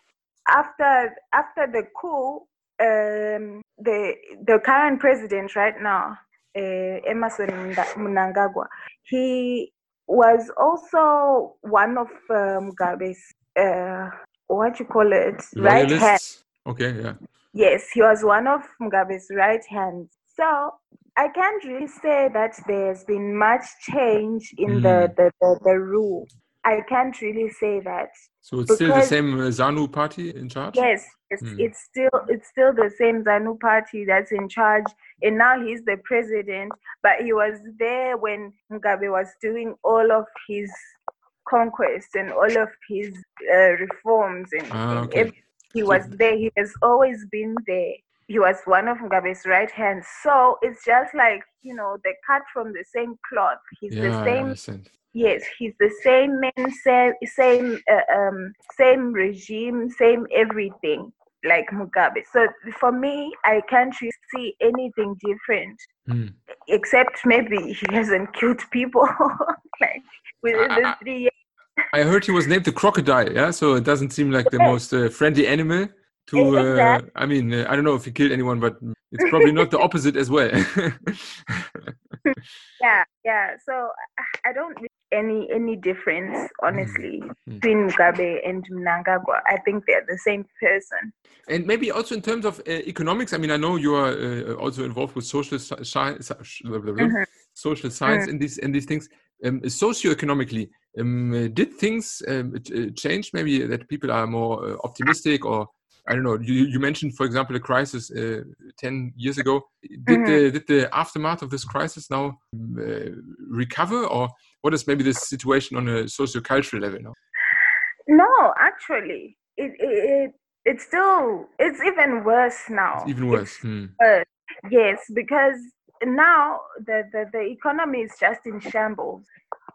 after after the coup, um, the the current president right now, uh, Emmerson Mnangagwa. He was also one of um, Mugabe's, uh, what you call it, right hand. Okay, yeah. Yes, he was one of Mugabe's right hands. So I can't really say that there's been much change in mm. the, the, the, the rule. I can't really say that. So it's still the same uh, ZANU party in charge? Yes, it's, mm. it's still it's still the same ZANU party that's in charge, and now he's the president. But he was there when Mugabe was doing all of his conquests and all of his uh, reforms, and, ah, okay. and he was there. He has always been there. He was one of Mugabe's right hands. So it's just like you know, they cut from the same cloth. He's yeah, the same Yes, he's the same man, same same uh, um, same regime, same everything like Mugabe. So for me, I can't really see anything different, mm. except maybe he hasn't killed people like within I, the three years. I heard he was named the crocodile. Yeah, so it doesn't seem like the most uh, friendly animal. To uh, I mean, uh, I don't know if he killed anyone, but it's probably not the opposite as well. yeah, yeah. So I don't any any difference, mm-hmm. honestly, mm-hmm. between Mugabe and Mnangagwa. I think they're the same person. And maybe also in terms of uh, economics. I mean, I know you are uh, also involved with social science, mm-hmm. social science, mm-hmm. and these and these things. Um, socioeconomically, um, did things um, change? Maybe that people are more uh, optimistic or I don't know. You, you mentioned, for example, a crisis uh, ten years ago. Did mm-hmm. the did the aftermath of this crisis now uh, recover, or what is maybe the situation on a socio-cultural level now? No, actually, it, it it's still it's even worse now. It's even worse. Hmm. worse. Yes, because now the, the, the economy is just in shambles.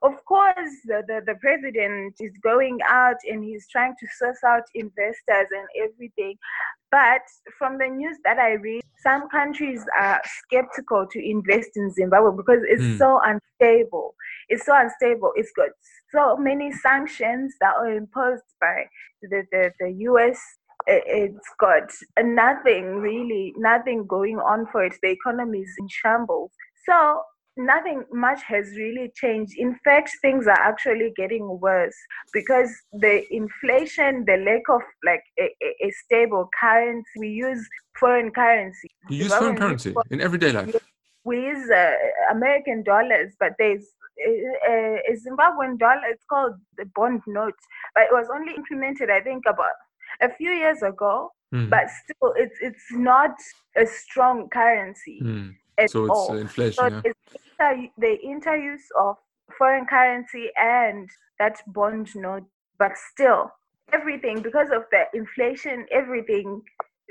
Of course, the, the, the president is going out and he's trying to source out investors and everything. But from the news that I read, some countries are skeptical to invest in Zimbabwe because it's Mm. so unstable. It's so unstable. It's got so many sanctions that are imposed by the, the, the US. It's got nothing really, nothing going on for it. The economy is in shambles. So nothing much has really changed. In fact, things are actually getting worse because the inflation, the lack of like a, a, a stable currency, we use foreign currency. You use foreign currency fo- in everyday life. we use uh, American dollars, but there's uh, uh, a Zimbabwean dollar. It's called the bond note, but it was only implemented, I think, about a few years ago. Hmm. But still, it's it's not a strong currency at So it's all. uh, So inflation. Yeah. it's the interuse of foreign currency and that bond note, but still everything because of the inflation, everything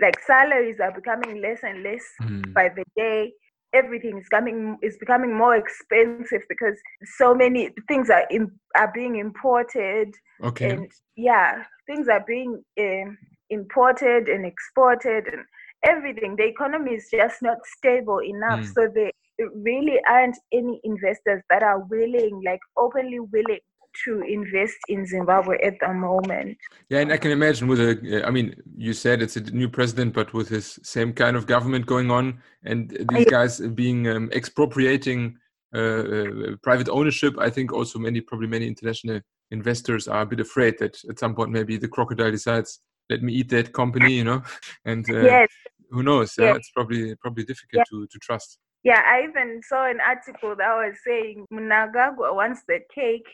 like salaries are becoming less and less Hmm. by the day. Everything is coming is becoming more expensive because so many things are im- are being imported Okay. and yeah, things are being um, imported and exported and everything. The economy is just not stable enough. Mm. So there really aren't any investors that are willing, like openly willing to invest in Zimbabwe at the moment. Yeah, and I can imagine with a, I mean, you said it's a new president, but with his same kind of government going on, and these guys being um, expropriating uh, uh, private ownership, I think also many, probably many international investors are a bit afraid that at some point maybe the crocodile decides, let me eat that company, you know, and uh, yes. who knows? Yeah, Yes. it's probably probably difficult to to trust. Yeah, I even saw an article that was saying Mnangagwa wants the cake,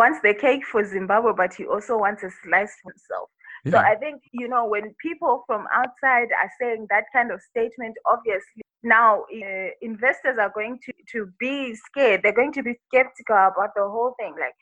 wants the cake for Zimbabwe, but he also wants a slice for himself. So I think, you know, when people from outside are saying that kind of statement, obviously now uh, investors are going to, to be scared. They're going to be skeptical about the whole thing. Like,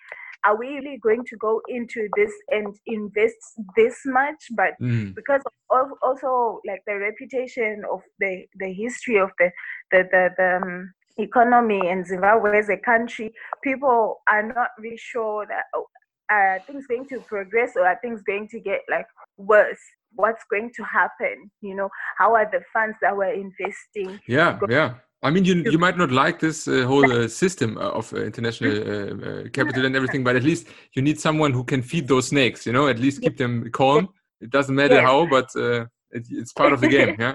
are we really going to go into this and invest this much? But Mm. because of also like the reputation of the, the history of the, the, the, the um, economy in Zimbabwe as a country, people are not really sure that oh, are things going to progress or are things going to get like worse? What's going to happen? You know, how are the funds that we're investing? Yeah, yeah. I mean, you you might not like this uh, whole uh, system of uh, international Mm-hmm. uh, uh, capital and everything, but at least you need someone who can feed those snakes. You know, at least keep them calm. It doesn't matter Yes. how, but uh, it, it's part of the game. Yeah.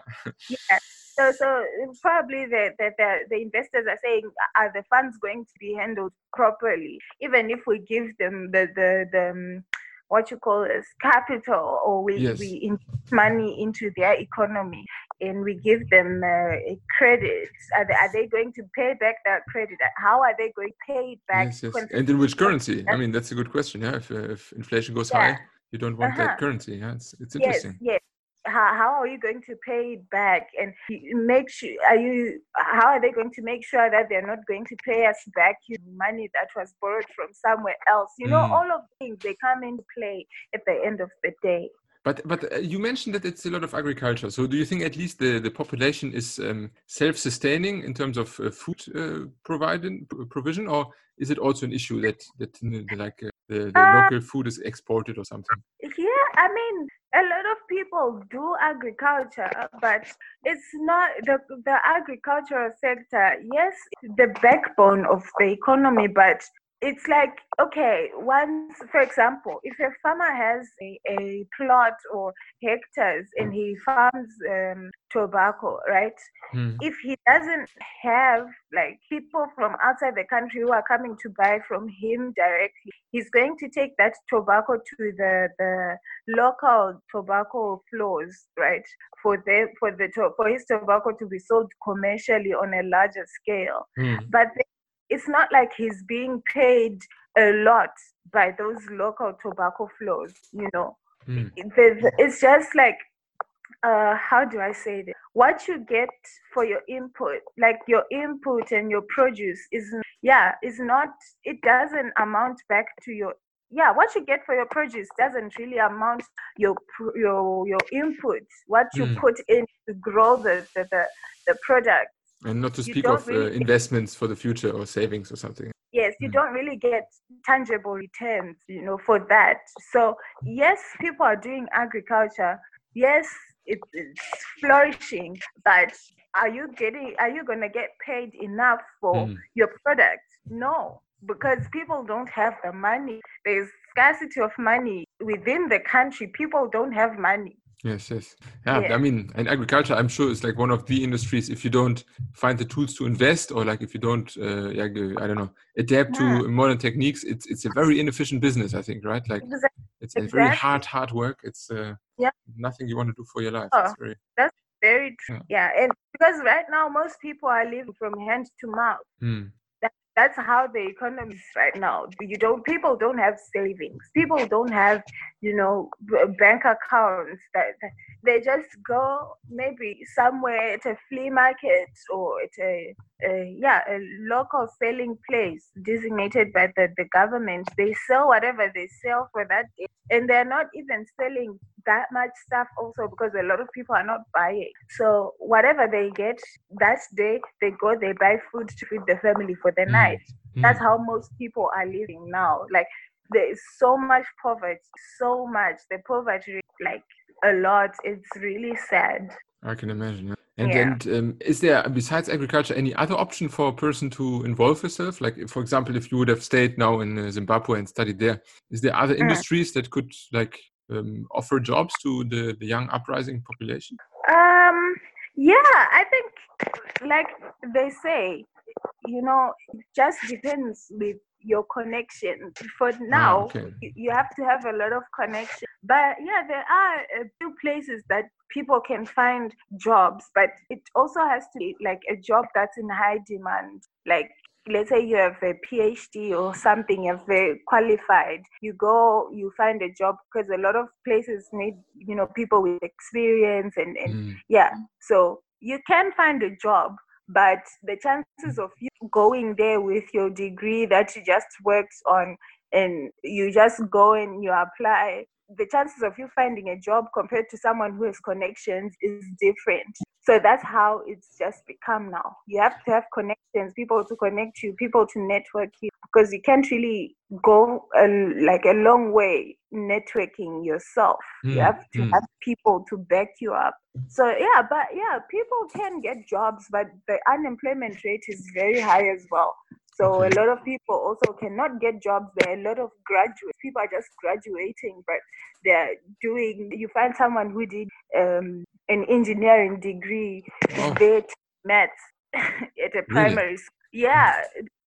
Yeah. So, so probably the, the, the, the investors are saying, are the funds going to be handled properly? Even if we give them the, the, the um, what you call as capital or we, Yes. we invest money into their economy and we give them uh, credit, are they, are they going to pay back that credit? How are they going to pay it back? yes, yes. And in which currency? I mean, that's a good question. Yeah. If, uh, if inflation goes Yeah. high, you don't want Uh-huh. that currency. Yeah. It's, it's yes, interesting. yes. How, how are you going to pay it back and make sure are you how are they going to make sure that they're not going to pay us back money that was borrowed from somewhere else you know Mm. all of things they come into play at the end of the day But but uh, you mentioned that it's a lot of agriculture. So do you think at least the, the population is um, self-sustaining in terms of uh, food uh, providing provision, or is it also an issue that that uh, like uh, the, the Uh, local food is exported or something? yeah i mean a lot of people do agriculture but it's not the the agricultural sector yes the backbone of the economy but it's like okay once for example if a farmer has a, a plot or hectares and he farms um, tobacco right Hmm. if he doesn't have like people from outside the country who are coming to buy from him directly he's going to take that tobacco to the the local tobacco floors right for the for the for his tobacco to be sold commercially on a larger scale Hmm. but then it's not like he's being paid a lot by those local tobacco floors, you know the- it's just like uh how do i say this what you get for your input like your input and your produce is yeah is not it doesn't amount back to your yeah, what you get for your produce doesn't really amount your your your input, what you mm. put in to grow the the, the, the product. And not to speak of uh, really uh, investments for the future or savings or something. Yes, you mm. don't really get tangible returns, you know, for that. So yes, people are doing agriculture. Yes, it's flourishing, but are you getting? Are you gonna get paid enough for mm. your product? No, because people don't have the money. There's scarcity of money within the country. People don't have money. Yes, yes. Yeah, yeah, I mean, and agriculture, I'm sure, is like one of the industries. If you don't find the tools to invest, or like if you don't, uh, yeah, I don't know, adapt yeah. to modern techniques, it's it's a very inefficient business. I think, right? Like exactly. it's a very hard, hard work. It's uh, yeah, nothing you want to do for your life. Oh, very, that's very true. Yeah. yeah. and because right now most people are living from hand to mouth. Hmm that's how the economy is right now. You don't people don't have savings. People don't have you know bank accounts that, that, they just go maybe somewhere at a flea market or at a, a yeah a local selling place designated by the, the government they sell whatever they sell for that day and they're not even selling that much stuff also because a lot of people are not buying. So whatever they get that day, they go, they buy food to feed the family for the mm. night. Mm. That's how most people are living now. Like there is so much poverty, so much. The poverty, like a lot. It's really sad. I can imagine. And yeah. and um, is there besides agriculture any other option for a person to involve herself? Like, for example, if you would have stayed now in uh, Zimbabwe and studied there, is there other mm. industries that could like um, offer jobs to the, the young uprising population? Um, yeah, I think, like they say, you know, it just depends with your connection. For ah, now, oh, okay. you have to have a lot of connection. But yeah, there are a few places that people can find jobs, but it also has to be like a job that's in high demand. Like let's say you have a PhD or something, you're very qualified, you go, you find a job because a lot of places need, you know, people with experience and, and mm. yeah. So you can find a job, but the chances of you going there with your degree that you just worked on and you just go and you apply the chances of you finding a job compared to someone who has connections is different. So that's how it's just become now. You have to have connections, people to connect you, people to network you, because you can't really go a, like a long way networking yourself. Mm, you have to mm. have people to back you up. So yeah, but yeah, people can get jobs, but the unemployment rate is very high as well. So a lot of people also cannot get jobs. There are a lot of graduates. People are just graduating, but they're doing. You find someone who did um, an engineering degree, oh. did maths at a primary really? school. Yeah,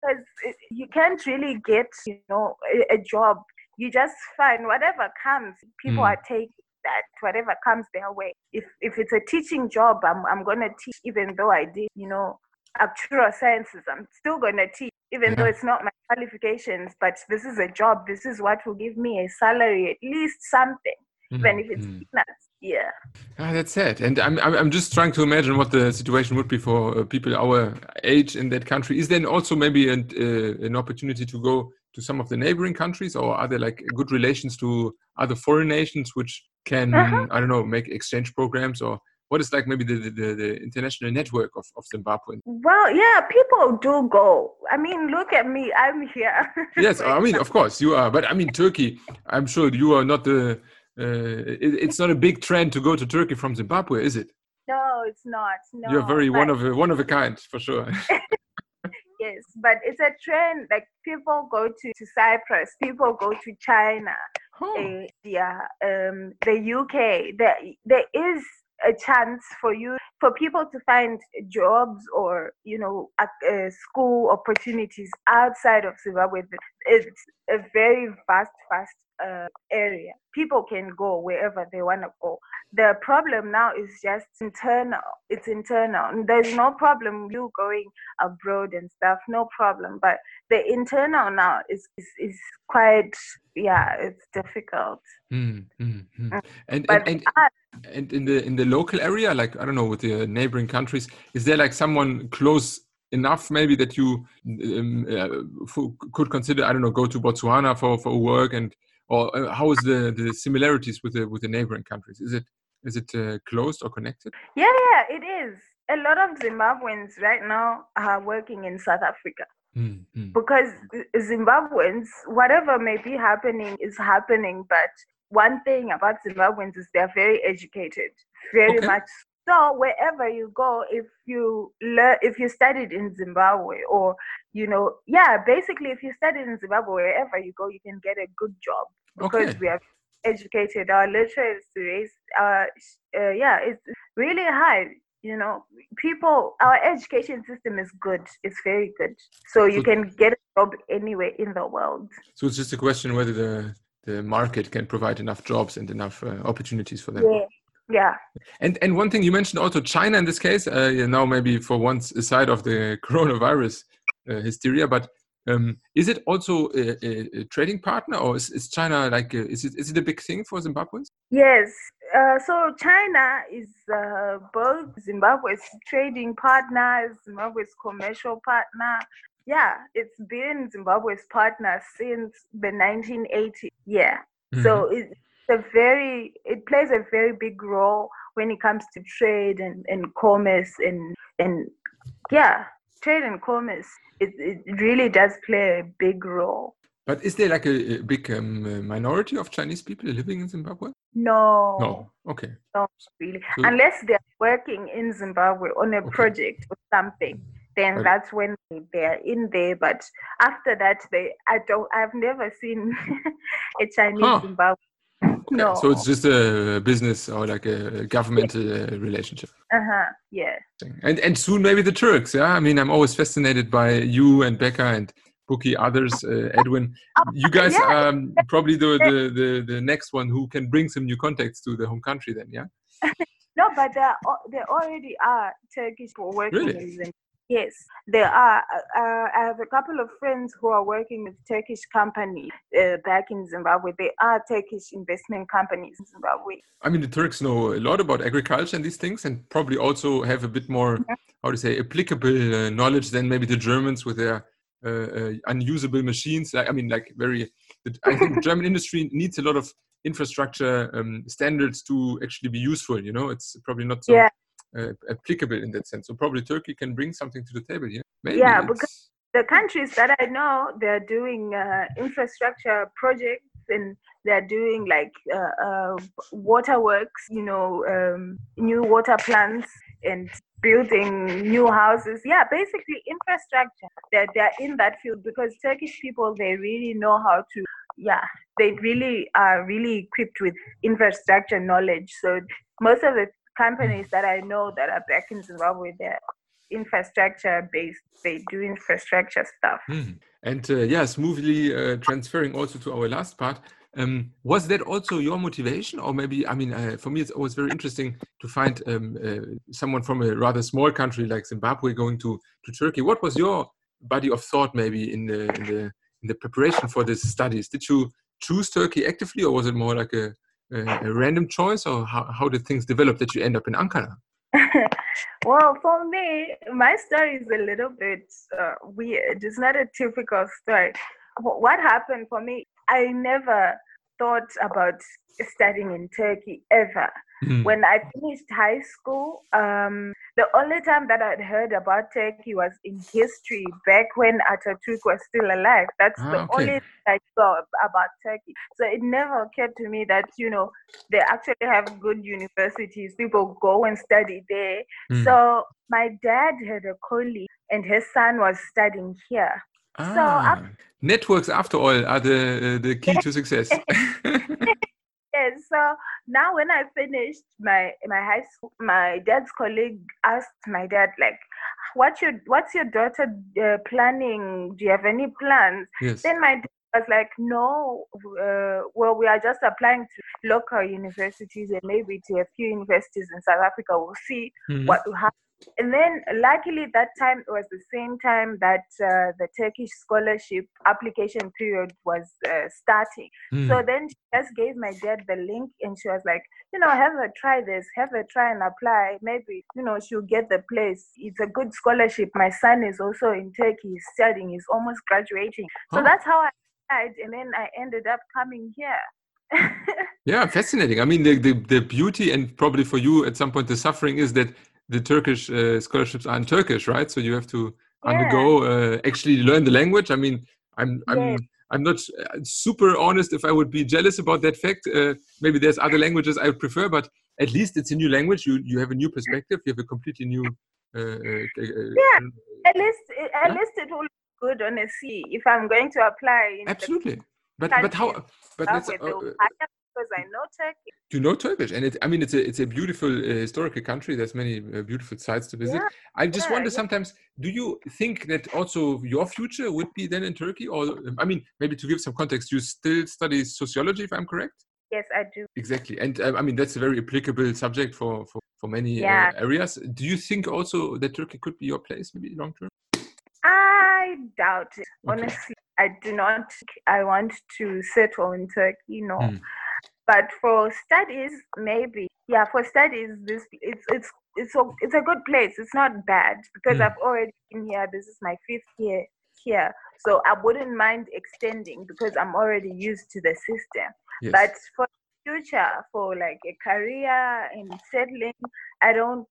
because it, you can't really get you know a, a, job. You just find whatever comes. People mm. are taking that whatever comes their way. If if it's a teaching job, I'm I'm gonna teach even though I did you know actuarial sciences. I'm still gonna teach even yeah. though it's not my qualifications, but this is a job. This is what will give me a salary, at least something, mm-hmm. even if it's mm-hmm. peanuts. Yeah. Ah, that's sad. And I'm, I'm just trying to imagine what the situation would be for uh, people our age in that country. Is there also maybe an, uh, an opportunity to go to some of the neighboring countries, or are there like good relations to other foreign nations which can, uh-huh. I don't know, make exchange programs or what is like maybe the, the, the, international network of, of Zimbabwe? Well, yeah, people do go. I mean, look at me, I'm here. yes, I mean, of course you are, but I mean, Turkey. I'm sure you are not the. Uh, it, it's not a big trend to go to Turkey from Zimbabwe, is it? No, it's not. No, you're very but... one of a, one of a kind for sure. yes, but it's a trend. Like people go to, to Cyprus, people go to China, oh. uh, yeah, um, the UK. There, there is a chance for you for people to find jobs or you know uh, school opportunities outside of Zimbabwe. It's a very vast, vast uh, area. People can go wherever they want to go. The problem now is just internal. It's internal. There's no problem you going abroad and stuff. No problem. But the internal now is is, is quite yeah. It's difficult. Mm, mm, mm. And, and, and, I, and in the in the local area, like I don't know, with the neighboring countries, is there like someone close enough maybe that you um, uh, could consider I don't know go to Botswana for for work and or uh, how is the the similarities with the with the neighboring countries? Is it is it uh, closed or connected? Yeah, yeah, it is. A lot of Zimbabweans right now are working in South Africa. Mm-hmm. Because Zimbabweans, whatever may be happening is happening, but one thing about Zimbabweans is they're very educated, very okay. much. So wherever you go, if you learn, if you studied in Zimbabwe, or you know, yeah, basically, if you studied in Zimbabwe, wherever you go, you can get a good job because okay. we are educated. Our literacy rate, uh, uh, yeah, it's really high you know people our education system is good it's very good so you so, can get a job anywhere in the world so it's just a question whether the the market can provide enough jobs and enough uh, opportunities for them yeah yeah and and one thing you mentioned also china in this case uh, you know maybe for once aside of the coronavirus uh, hysteria but um, is it also a, a, a, trading partner, or is, is China like a, is it is it a big thing for Zimbabweans? Yes. Uh, so China is uh, both Zimbabwe's trading partner, Zimbabwe's commercial partner. Yeah, it's been Zimbabwe's partner since the 1980s. Yeah. Mm-hmm. So it's a very it plays a very big role when it comes to trade and, and commerce and and yeah trade and commerce, it, it really does play a big role. But is there like a, a big um, minority of Chinese people living in Zimbabwe? No. No. Okay. No, really. So, Unless they're working in Zimbabwe on a okay. project or something, then that's when they're in there. But after that, they I don't. I've never seen a Chinese huh. Zimbabwe no. So it's just a business or like a governmental yeah. Uh, relationship. Uh huh. Yeah. And and soon maybe the Turks. Yeah. I mean, I'm always fascinated by you and Becca and Bookie, others, uh, Edwin. Oh, you guys yeah. are um, probably the, the, the the next one who can bring some new contacts to the home country. Then, yeah. no, but there, there already are Turkish people working really? in Yes, there are. Uh, uh, I have a couple of friends who are working with Turkish companies uh, back in Zimbabwe. They are Turkish investment companies in Zimbabwe. I mean, the Turks know a lot about agriculture and these things, and probably also have a bit more, mm-hmm. how to say, applicable uh, knowledge than maybe the Germans with their uh, uh, unusable machines. Like, I mean, like very. I think German industry needs a lot of infrastructure um, standards to actually be useful. You know, it's probably not so. Yeah applicable in that sense. So probably Turkey can bring something to the table here. Maybe yeah, because the countries that I know, they're doing uh, infrastructure projects and they're doing like uh, uh, waterworks, you know, um, new water plants and building new houses. Yeah, basically infrastructure. They're, they're in that field because Turkish people, they really know how to, yeah, they really are really equipped with infrastructure knowledge. So most of the companies that I know that are back in Zimbabwe, they're infrastructure based. They do infrastructure stuff. Mm. And uh, yeah, smoothly uh, transferring also to our last part. Um, was that also your motivation, or maybe I mean, uh, for me, it's always very interesting to find um, uh, someone from a rather small country like Zimbabwe going to to Turkey. What was your body of thought, maybe in the in the in the preparation for these studies? Did you choose Turkey actively, or was it more like a a, random choice, or how, how did things develop that you end up in Ankara? well, for me, my story is a little bit uh, weird. It's not a typical story. What happened for me, I never thought about studying in Turkey ever. Mm. When I finished high school, um, the only time that I'd heard about Turkey was in history back when Ataturk was still alive. That's ah, the okay. only thing I saw about Turkey. So it never occurred to me that, you know, they actually have good universities. People go and study there. Mm. So my dad had a colleague and his son was studying here. Ah, so after, networks, after all, are the uh, the key to success. yes. So now, when I finished my my high school, my dad's colleague asked my dad like, "What's your what's your daughter uh, planning? Do you have any plans?" Yes. Then my dad was like, "No. Uh, well, we are just applying to local universities and maybe to a few universities in South Africa. We'll see mm-hmm. what will happen." And then luckily that time it was the same time that uh, the turkish scholarship application period was uh, starting. Mm. so then she just gave my dad the link and she was like you know have her try this have her try and apply. Maybe you know she'll get the place. It's a good scholarship. My son is also in turkey. He's studying. He's almost graduating. So Oh. that's how i applied and then i ended up coming here. Yeah, fascinating. I mean, the, the, the beauty and probably for you at some point the suffering is that the Turkish uh, scholarships are in Turkish, right? So you have to undergo uh, actually learn the language. I mean, I'm I'm Yes. I'm not uh, super honest if I would be jealous about that fact. Uh, maybe there's other languages I would prefer, but at least it's a new language. You you have a new perspective. You have a completely new. Uh, uh, Yeah. at least at Yeah. least it will look good on a C if i'm going to apply Absolutely. But but how? But let's. Zimbabwe, they will hire because i know turkey you know Turkish, and it, I mean it's a it's a beautiful uh, historical country. There's many uh, beautiful sites to visit. Yeah, I just yeah, wonder yeah. sometimes, do you think that also your future would be then in Turkey, or I mean maybe to give some context, you still study sociology, if I'm correct? yes i do Exactly, and uh, I mean that's a very applicable subject for for, for many Yeah. uh, areas. Do you think also that Turkey could be your place, maybe long term? i doubt it Okay. honestly i do not i want to settle in turkey no Mm. But for studies maybe yeah for studies this it's it's it's a, it's a good place it's not bad because Mm. i've already been here this is my fifth year here so i wouldn't mind extending because i'm already used to the system Yes. but for future for like a career and settling i don't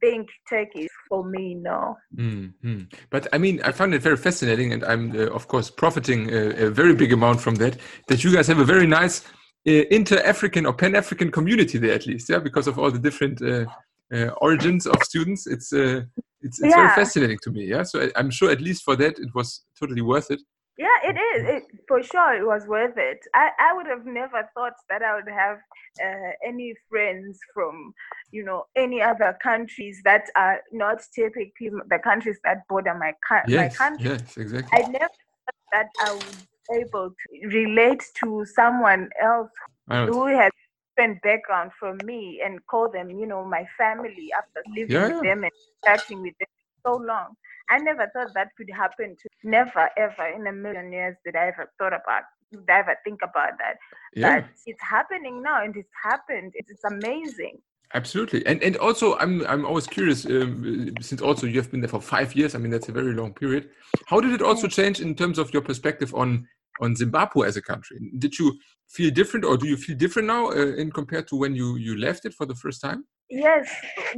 think turkey is for me no Mm, mm. But I mean, I found it very fascinating, and I'm uh, of course profiting uh, a very big amount from that. That you guys have a very nice inter-African or Pan-African community there, at least, yeah, because of all the different uh, uh, origins of students. It's uh, it's, it's very fascinating to me, yeah. So I, I'm sure at least for that it was totally worth it. Yeah, it is. It, for sure, it was worth it. I, I would have never thought that I would have uh, any friends from, you know, any other countries that are not typically the countries that border my, co- my Yes, country. yes, exactly. I never thought that I would able to relate to someone else who has different background from me and call them, you know, my family after living Yeah, with yeah. them and interacting with them so long. I never thought that could happen to never ever in a million years did I ever thought about did I ever think about that. Yeah. But it's happening now and it's happened. It's, it's amazing. Absolutely, and and also I'm I'm always curious um, since also you have been there for five years. I mean that's a very long period. How did it also change in terms of your perspective on on Zimbabwe as a country? Did you feel different, or do you feel different now uh, in compared to when you you left it for the first time? Yes,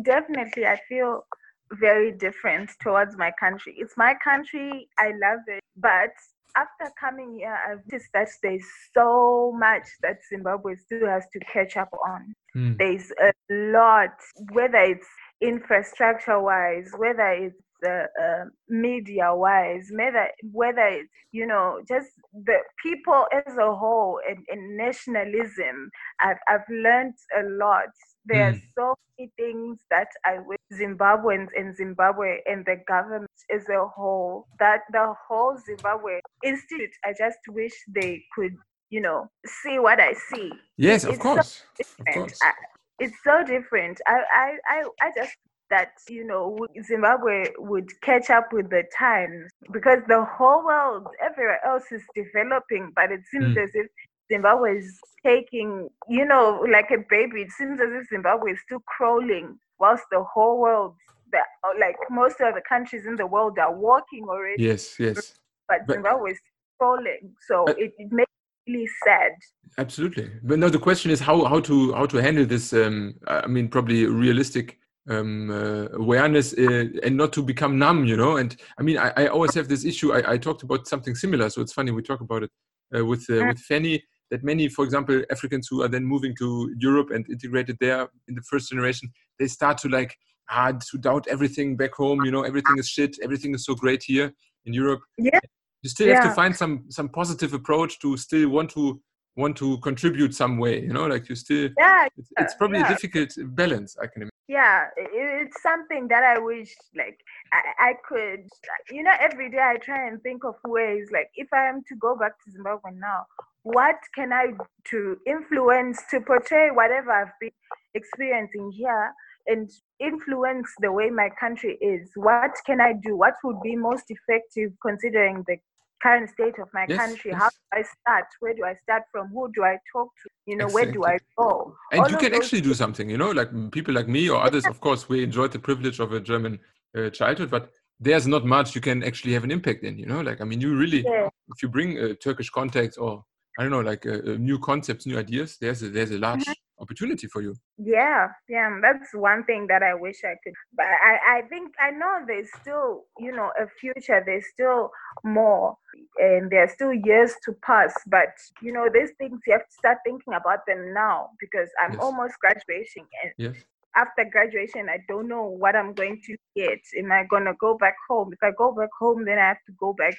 definitely. I feel very different towards my country. It's my country. I love it. But after coming here, I've noticed that there's so much that Zimbabwe still has to catch up on. Hmm. There's a lot, whether it's infrastructure wise, whether it's uh, uh, media wise, whether whether it's you know just the people as a whole and, and nationalism. I've I've learned a lot. There are Mm. so many things that I wish Zimbabweans and Zimbabwe and the government as a whole, that the whole Zimbabwe institute, I just wish they could, you know, see what I see. Yes, of It's so course, of course. I, it's so different. I, I, I, I just that you know Zimbabwe would catch up with the times because the whole world, everywhere else is developing, but it seems Mm. as if Zimbabwe is taking, you know, like a baby. It seems as if Zimbabwe is still crawling, whilst the whole world, the, like most of the countries in the world, are walking already Yes, yes. but But- Zimbabwe is crawling. So But- it, it makes me really sad. Absolutely. But now the question is how how to how to handle this. Um, I mean, probably realistic um, uh, awareness uh, and not to become numb. You know. And I mean, I, I always have this issue. I, I talked about something similar, so it's funny we talk about it uh, with uh, with Fanny. That many, for example, Africans who are then moving to Europe and integrated there in the first generation, they start to like ah, to doubt everything back home. You know, everything is shit. Everything is so great here in Europe. Yeah. You still have to find some some positive approach to still want to want to contribute some way you know like you still Yeah, it's, it's probably yeah. a difficult balance i can imagine yeah. i- It's something that I wish like I, I could. You know, every day I try and think of ways like if I am to go back to Zimbabwe now, what can I to influence to portray whatever I've been experiencing here and influence the way my country is. What can I do? What would be most effective considering the current state of my Yes, country? yes. How do I start? Where do I start from? Who do I talk to? You know, where do I go? And All you can actually do something, you know, like mm, people like me or others, of course, we enjoyed the privilege of a German uh, childhood, but there's not much you can actually have an impact in, you know, like, I mean, you really, Yeah. if you bring uh, Turkish contacts or, I don't know, like uh, uh, new concepts, new ideas, there's a, there's a large Mm-hmm. opportunity for you. Yeah, yeah, that's one thing that I wish I could. But I, I think I know there's still, you know, a future. There's still more, and there's still years to pass. But you know, these things you have to start thinking about them now because I'm Yes. almost graduating, and Yes. after graduation, I don't know what I'm going to get. Am I gonna go back home? If I go back home, then I have to go back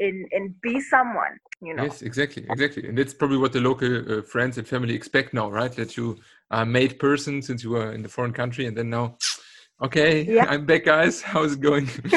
and and be someone. You know. Yes, exactly, exactly, and that's probably what the local uh, friends and family expect now, right? That you are a made person since you were in the foreign country, and then now, okay, Yeah. I'm back, guys. How's it going?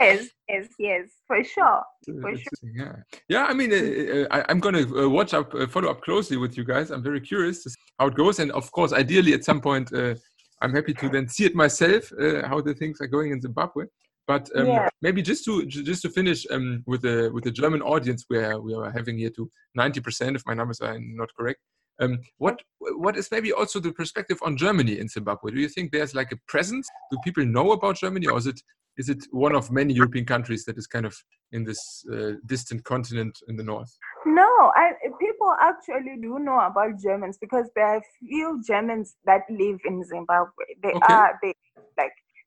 yes, yes, yes, for sure. For Interesting, Yeah, yeah. I mean, uh, uh, I, I'm going to uh, watch up, uh, follow up closely with you guys. I'm very curious to see how it goes, and of course, ideally, at some point, uh, I'm happy to then see it myself uh, how the things are going in Zimbabwe. But um, Yeah. maybe just to just to finish um, with the with the German audience, where we are having here to 90%, if my numbers are not correct. Um, what what is maybe also the perspective on Germany in Zimbabwe? Do you think there's like a presence? Do people know about Germany, or is it is it one of many European countries that is kind of in this uh, distant continent in the north? No, I people actually do know about Germans because there are few Germans that live in Zimbabwe. They Okay. are they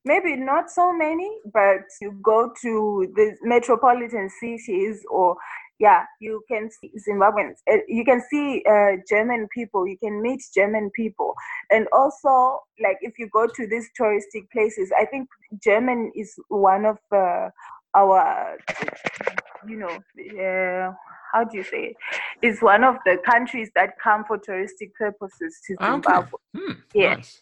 maybe not so many, but you go to the metropolitan cities or yeah, you can see Zimbabweans. uh, You can see uh, German people. You can meet German people, and also like if you go to these touristic places, I think German is one of uh, our, you know, uh, how do you say it? It's one of the countries that come for touristic purposes to Ah, okay. Zimbabwe. Hmm, Yeah. nice.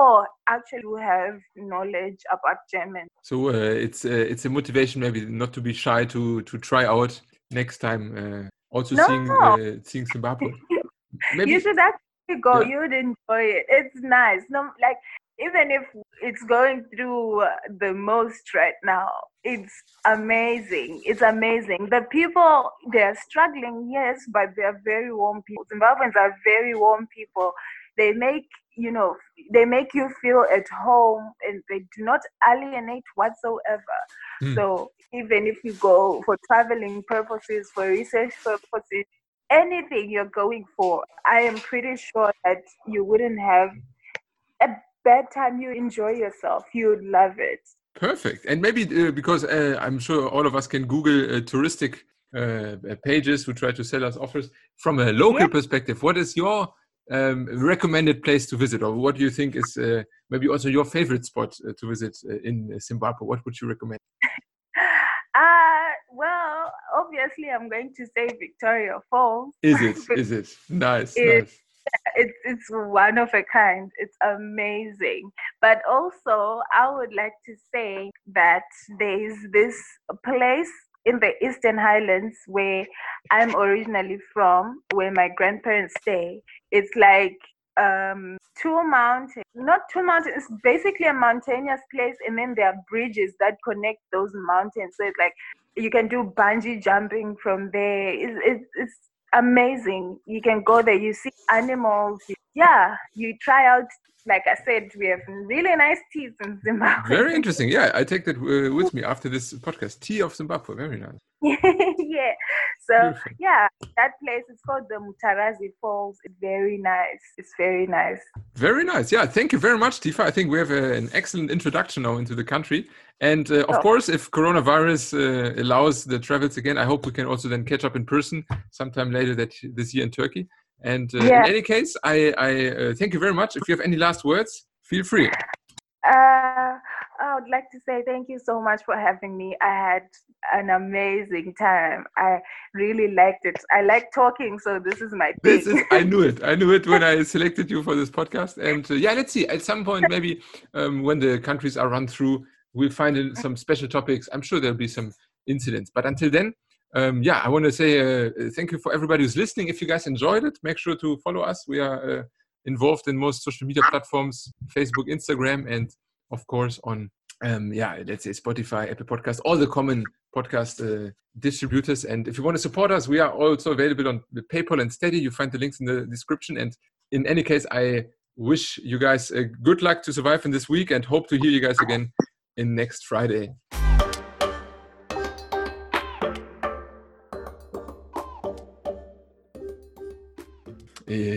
Or actually, who have knowledge about German. So uh, it's uh, it's a motivation maybe not to be shy to to try out next time. Uh, also No. seeing uh, seeing Zimbabwe. Maybe you should actually go. Yeah. You'd enjoy it. It's nice. No, like even if it's going through uh, the most right now, it's amazing. It's amazing. The people they're struggling, yes, but they're very warm people. Zimbabweans are very warm people. They make you know they make you feel at home, and they do not alienate whatsoever. Hmm. So even if you go for traveling purposes, for research purposes, anything you're going for, I am pretty sure that you wouldn't have a bad time. You enjoy yourself. You'd love it. Perfect. And maybe uh, because uh, I'm sure all of us can Google uh, touristic uh, pages who try to sell us offers from a local Yeah. perspective. What is your um, recommended place to visit, or what do you think is uh, maybe also your favorite spot uh, to visit uh, in Zimbabwe? What would you recommend? Uh, well, obviously, I'm going to say Victoria Falls. Is it? Is it? Nice. It- nice. it's it's one of a kind. It's amazing. But also, I would like to say that there's this place in the Eastern Highlands where I'm originally from, where my grandparents stay. It's like um two mountains not two mountains it's basically a mountainous place and then there are bridges that connect those mountains. So it's like you can do bungee jumping from there. It's, it's, it's amazing. You can go there you see animals yeah you try out like i said we have really nice teas in zimbabwe Very interesting. Yeah, I take that uh, with me after this podcast. Tea of Zimbabwe. Very nice. yeah so Beautiful. yeah that place is called the mutarazi falls it's very nice it's very nice Very nice. Yeah, thank you very much, Tifa. I think we have a, an excellent introduction now into the country. And uh, of Oh. course, if coronavirus uh, allows the travels again, I hope we can also then catch up in person sometime later that this year in Turkey. And uh, Yeah. in any case, I, I uh, thank you very much. If you have any last words, feel free. Uh, I would like to say thank you so much for having me. I had an amazing time. I really liked it. I like talking, so this is my thing. This is, I knew it. I knew it when I selected you for this podcast. And uh, yeah, let's see. At some point, maybe um, when the countries are run through, we'll find in some special topics. I'm sure there'll be some incidents. But until then, um, yeah, I want to say uh, thank you for everybody who's listening. If you guys enjoyed it, make sure to follow us. We are uh, involved in most social media platforms Facebook, Instagram, and of course on um, yeah, let's say Spotify, Apple Podcast, all the common podcast uh, distributors. And if you want to support us, we are also available on the PayPal and Steady. You find the links in the description. And in any case, I wish you guys uh, good luck to survive in this week and hope to hear you guys again in next Friday.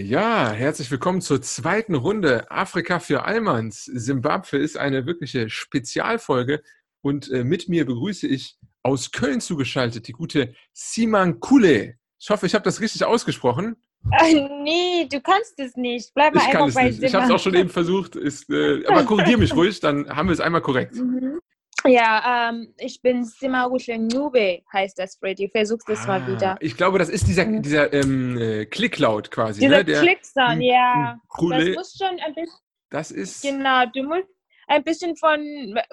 Ja, herzlich willkommen zur zweiten Runde Afrika für Allmanns. Simbabwe ist eine wirkliche Spezialfolge und äh, mit mir begrüße ich aus Köln zugeschaltet die gute Siman Kule. Ich hoffe, ich habe das richtig ausgesprochen. Äh, nee, du kannst es nicht. Bleib mal ich einfach kann es bei nicht. Ich habe es auch schon eben versucht. Ist, äh, aber korrigier mich ruhig, dann haben wir es einmal korrekt. Mhm. Ja, ähm, ich bin Simarutle Nube, heißt das, Freddy. Versuch's das mal Ah, wieder. Ich glaube, das ist dieser, dieser ähm, äh, Klicklaut quasi. Dieser ne? Der, Klicksound, Mm, ja. mm, Das Kule, muss schon ein bisschen, das ist genau, du musst ein bisschen von,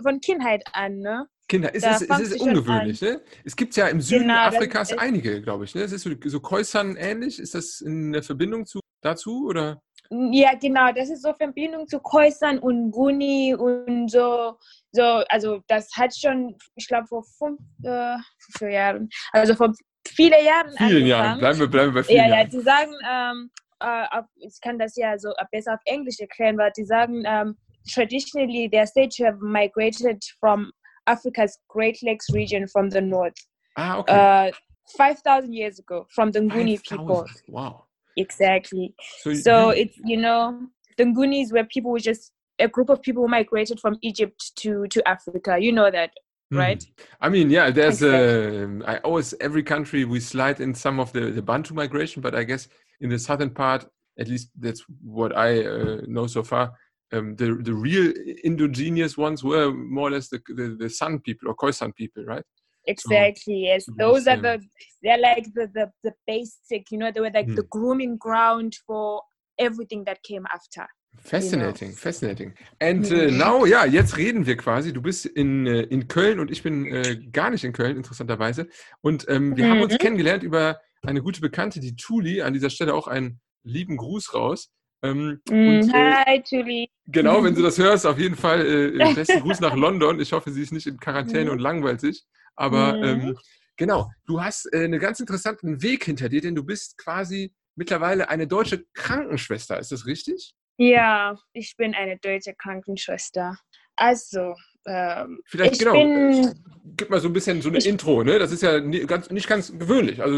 von Kindheit an, ne? Kinder. Es da ist, es ist ungewöhnlich. Ne? Es gibt ja im Süden Genau, das Afrikas einige, glaube ich. Ne? Es ist so, so Khoisan ähnlich. Ist das in der Verbindung zu, dazu? Oder? Ja, genau, das ist so Verbindung zu Khoisan und Guni und so, so, also das hat schon, ich glaube, vor fünf, äh, vier Jahren, also vor viele Jahren Vielen Jahren. Bleiben wir, bleiben wir bei vielen Ja, ja, Jahren. die sagen, ähm, äh, auf, ich kann das ja so besser auf Englisch erklären, weil die sagen, ähm, traditionally their states have migrated from Africa's Great Lakes region from the north, Ah, okay. uh, 5,000 years ago, from the Nguni 5000. people. Wow. Exactly. So, So you, it's, you know, the Ngunis were people who just, a group of people who migrated from Egypt to, to Africa. You know that, right? Mhm. I mean, yeah, there's Exactly. um I always every country we slide in some of the, the Bantu migration, but I guess in the southern part, at least that's what I uh, know so far. Um, the the real indigenous ones were more or less the the, the San people or Khoisan people, right? Exactly. Yes, to those are the they're like the the, the basic. You know, they were like the grooming ground for everything that came after. Fascinating, fascinating. And Mhm. äh, now, ja, jetzt reden wir quasi. Du bist in, äh, in Köln und ich bin äh, gar nicht in Köln, interessanterweise. Und ähm, wir haben uns Mhm. kennengelernt über eine gute Bekannte, die Tuli. An dieser Stelle auch einen lieben Gruß raus. Ähm, Mm, und äh, hi, Julie. genau, wenn du das hörst, auf jeden Fall äh, besten Gruß nach London. Ich hoffe, sie ist nicht in Quarantäne Mhm. und langweilt sich. Aber Mhm. ähm, genau, du hast äh, einen ganz interessanten Weg hinter dir, denn du bist quasi mittlerweile eine deutsche Krankenschwester. Ist das richtig? Ja, ich bin eine deutsche Krankenschwester. Also, ähm, Vielleicht ich genau. bin Gib mal so ein bisschen so eine Ich- Intro, ne? Das ist ja nie, ganz, nicht ganz gewöhnlich. Also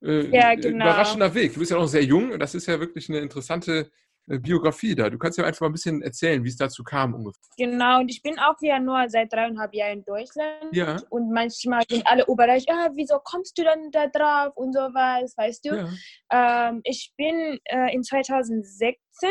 so, äh, Ja, äh, genau. überraschender Weg. Du bist ja noch sehr jung und das ist ja wirklich eine interessante äh, Biografie da. Du kannst ja einfach mal ein bisschen erzählen, wie es dazu kam ungefähr. genau und ich bin auch ja nur seit dreieinhalb Jahren in Deutschland. Ja, Und manchmal sind alle überrascht, ah, wieso kommst du dann da drauf und sowas, weißt du? ja. Ähm, ich bin äh, in 2016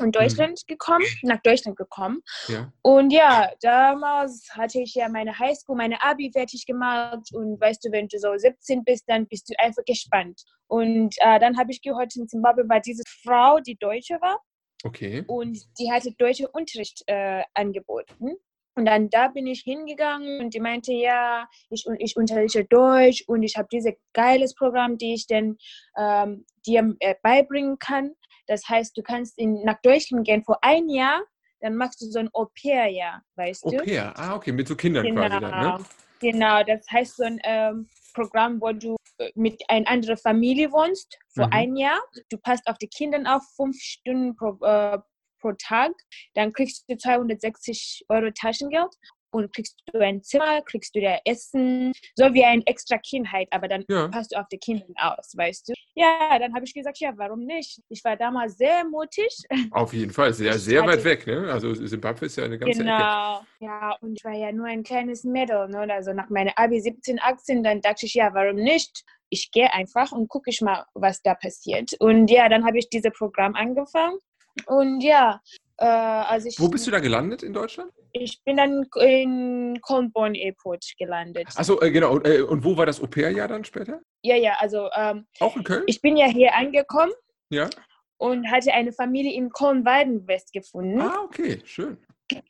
in Deutschland gekommen, nach Deutschland gekommen. ja. Und ja, damals hatte ich ja meine Highschool, meine Abi fertig gemacht. Und weißt du, wenn du so 17 bist, dann bist du einfach gespannt. Und äh, dann habe ich gehört, in Zimbabwe war diese Frau, die Deutsche war. Okay. Und die hatte deutsche Unterricht äh, angeboten. Und dann da bin ich hingegangen und die meinte, ja, ich, ich unterrichte Deutsch und ich habe dieses geiles Programm, die ich dann ähm, dir äh, beibringen kann. Das heißt, du kannst in, nach Deutschland gehen für ein Jahr, dann machst du so ein Au-pair-Jahr, weißt du? pair. Ah, okay, mit so Kindern Genau, quasi dann, ne? genau, das heißt so ein ähm, Programm, wo du äh, mit einer anderen Familie wohnst für Mhm. ein Jahr. Du passt auf die Kinder auf, fünf Stunden pro, äh, pro Tag. Dann kriegst du 260 Euro Taschengeld und kriegst du ein Zimmer, kriegst du da Essen, so wie ein extra Kindheit, aber dann Ja. passt du auf die Kinder aus, weißt du? Ja, dann habe ich gesagt, ja, warum nicht? Ich war damals sehr mutig. Auf jeden Fall. Sehr, sehr weit weg, ne? Also Simbabwe ist ja eine ganze Ecke. Genau. Ja, und ich war ja nur ein kleines Mädel. Ne? Also nach meiner Abi 17, 18, dann dachte ich, ja, warum nicht? Ich gehe einfach und gucke ich mal, was da passiert. Und ja, dann habe ich dieses Programm angefangen. Und ja, äh, also ich, Wo bist du da gelandet in Deutschland? ich bin dann in Colborne Airport gelandet. Achso, äh, genau. Und, äh, und wo war das Au-pair-Jahr dann später? Ja, ja, also ähm, Auch in Köln? ich bin ja hier angekommen ja. und hatte eine Familie in Kornwalden-West gefunden. Ah, okay, schön.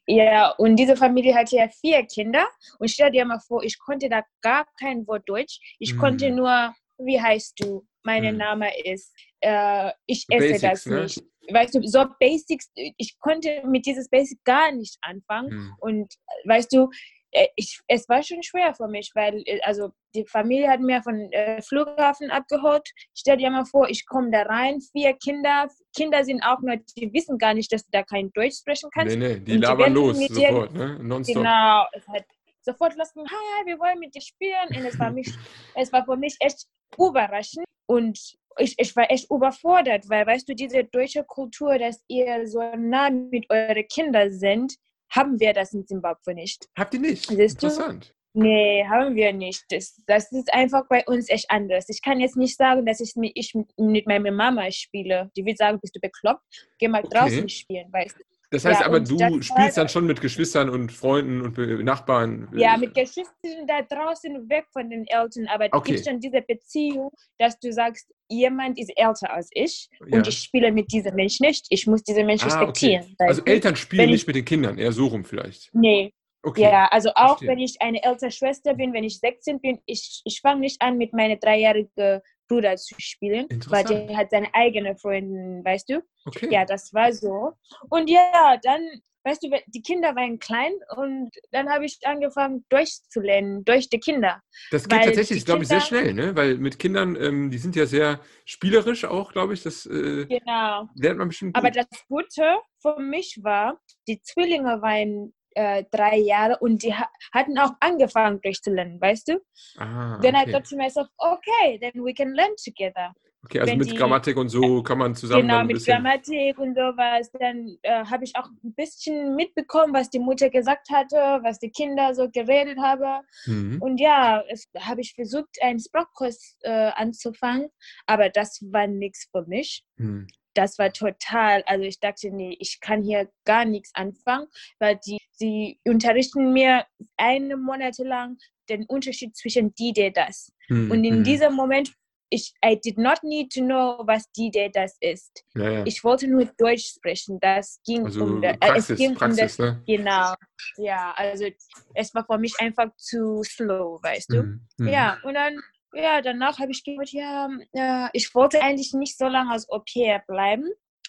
Ja, und diese Familie hatte ja vier Kinder. Und stell dir mal vor, ich konnte da gar kein Wort Deutsch. Ich konnte Mm. nur, wie heißt du? Mein Mm. Name ist, äh, ich esse Basics, das ne? Weißt du, so Basics, ich konnte mit dieses Basic gar nicht anfangen. Hm. Und weißt du, äh, ich, es war schon schwer für mich, weil äh, also die Familie hat mir von äh, Flughafen abgeholt. Stell dir mal vor, ich komme da rein, vier Kinder. Kinder sind auch nur, die wissen gar nicht, dass du da kein Deutsch sprechen kannst. Nee, nee, die labern los sofort, ne? Nonstop. Genau, es hat sofort losgegangen, hi, wir wollen mit dir spielen. Und es war, mich, es war für mich echt überraschend. Und ich, ich war echt überfordert, weil, weißt du, diese deutsche Kultur, dass ihr so nah mit euren Kindern sind, haben wir das in Zimbabwe nicht. Habt ihr nicht? Siehst du? Interessant. Nee, haben wir nicht. Das, das ist einfach bei uns echt anders. Ich kann jetzt nicht sagen, dass ich mit, ich mit- mit meiner Mama spiele. Die wird sagen, bist du bekloppt? Geh mal Okay. draußen spielen, weißt du. Das heißt Ja, aber, du spielst dann schon mit Geschwistern und Freunden und Nachbarn. äh, Ja, mit Geschwistern da draußen weg von den Eltern, aber Okay. gibt schon diese Beziehung, dass du sagst, jemand ist älter als ich Ja. und ich spiele mit diesem Mensch nicht. Ich muss diesen Mensch Ah, okay. respektieren. Also weißt du? Eltern spielen Wenn ich- nicht mit den Kindern, eher so rum vielleicht. Nee, Okay. ja, also auch verstehe. wenn ich eine ältere Schwester bin, wenn ich 16 bin, ich, ich fange nicht an, mit meinem dreijährigen Bruder zu spielen, weil der hat seine eigene Freundin, weißt du? Okay. Ja, das war so. Und ja, dann, weißt du, die Kinder waren klein und dann habe ich angefangen, Deutsch zu lernen, durch die Kinder. Das geht weil tatsächlich, glaube ich, sehr schnell, ne? Weil mit Kindern, ähm, die sind ja sehr spielerisch auch, glaube ich. Das äh, Genau. lernt man bestimmt gut. Aber das Gute für mich war, die Zwillinge waren äh, drei Jahre und die ha hatten auch angefangen durchzulernen, weißt du? ah, Then I okay. thought to myself, okay, then we can learn together. okay, also wenn mit die- Grammatik und so kann man zusammen genau, mit. Grammatik und sowas. Dann äh, habe ich auch ein bisschen mitbekommen, was die Mutter gesagt hatte, was die Kinder so geredet haben. Mhm. Und ja, habe ich versucht, einen Sprachkurs äh, anzufangen, aber das war nichts für mich. Mhm. Das war total, also ich dachte, nee, ich kann hier gar nichts anfangen, weil die, die unterrichten mir eine Monate lang den Unterschied zwischen die, der, das. Mhm. Und in Mhm. diesem Moment, ich, I did not need to know, was die, der, das ist. ja, ja. Ich wollte nur Deutsch sprechen. Das ging Also um, äh, Praxis, es ging Praxis, um das, ne? genau. Ja, also es war für mich einfach zu slow, weißt du. Mhm. Mhm. Ja, und dann, ja, danach habe ich gedacht, ja, äh, ich wollte eigentlich nicht so lange als Au pair bleiben,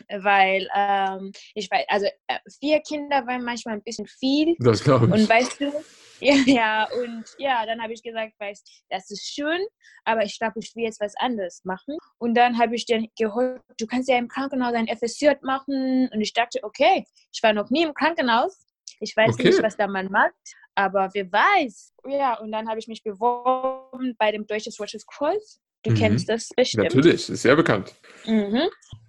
weil ähm, ich weiß, also äh, vier Kinder waren manchmal ein bisschen viel. Das glaube ich. Und weißt du, ja, ja, und ja, dann habe ich gesagt, weißt das ist schön, aber ich glaube, ich will jetzt was anderes machen. Und dann habe ich dann gehört, du kannst ja im Krankenhaus ein FSJ machen. Und ich dachte, okay, ich war noch nie im Krankenhaus. Ich weiß Okay. nicht, was da man macht, aber wer weiß. Ja, und dann habe ich mich beworben bei dem Deutsches Rotes Kreuz. Du Mhm. kennst das bestimmt. Natürlich, ist sehr bekannt. Mhm.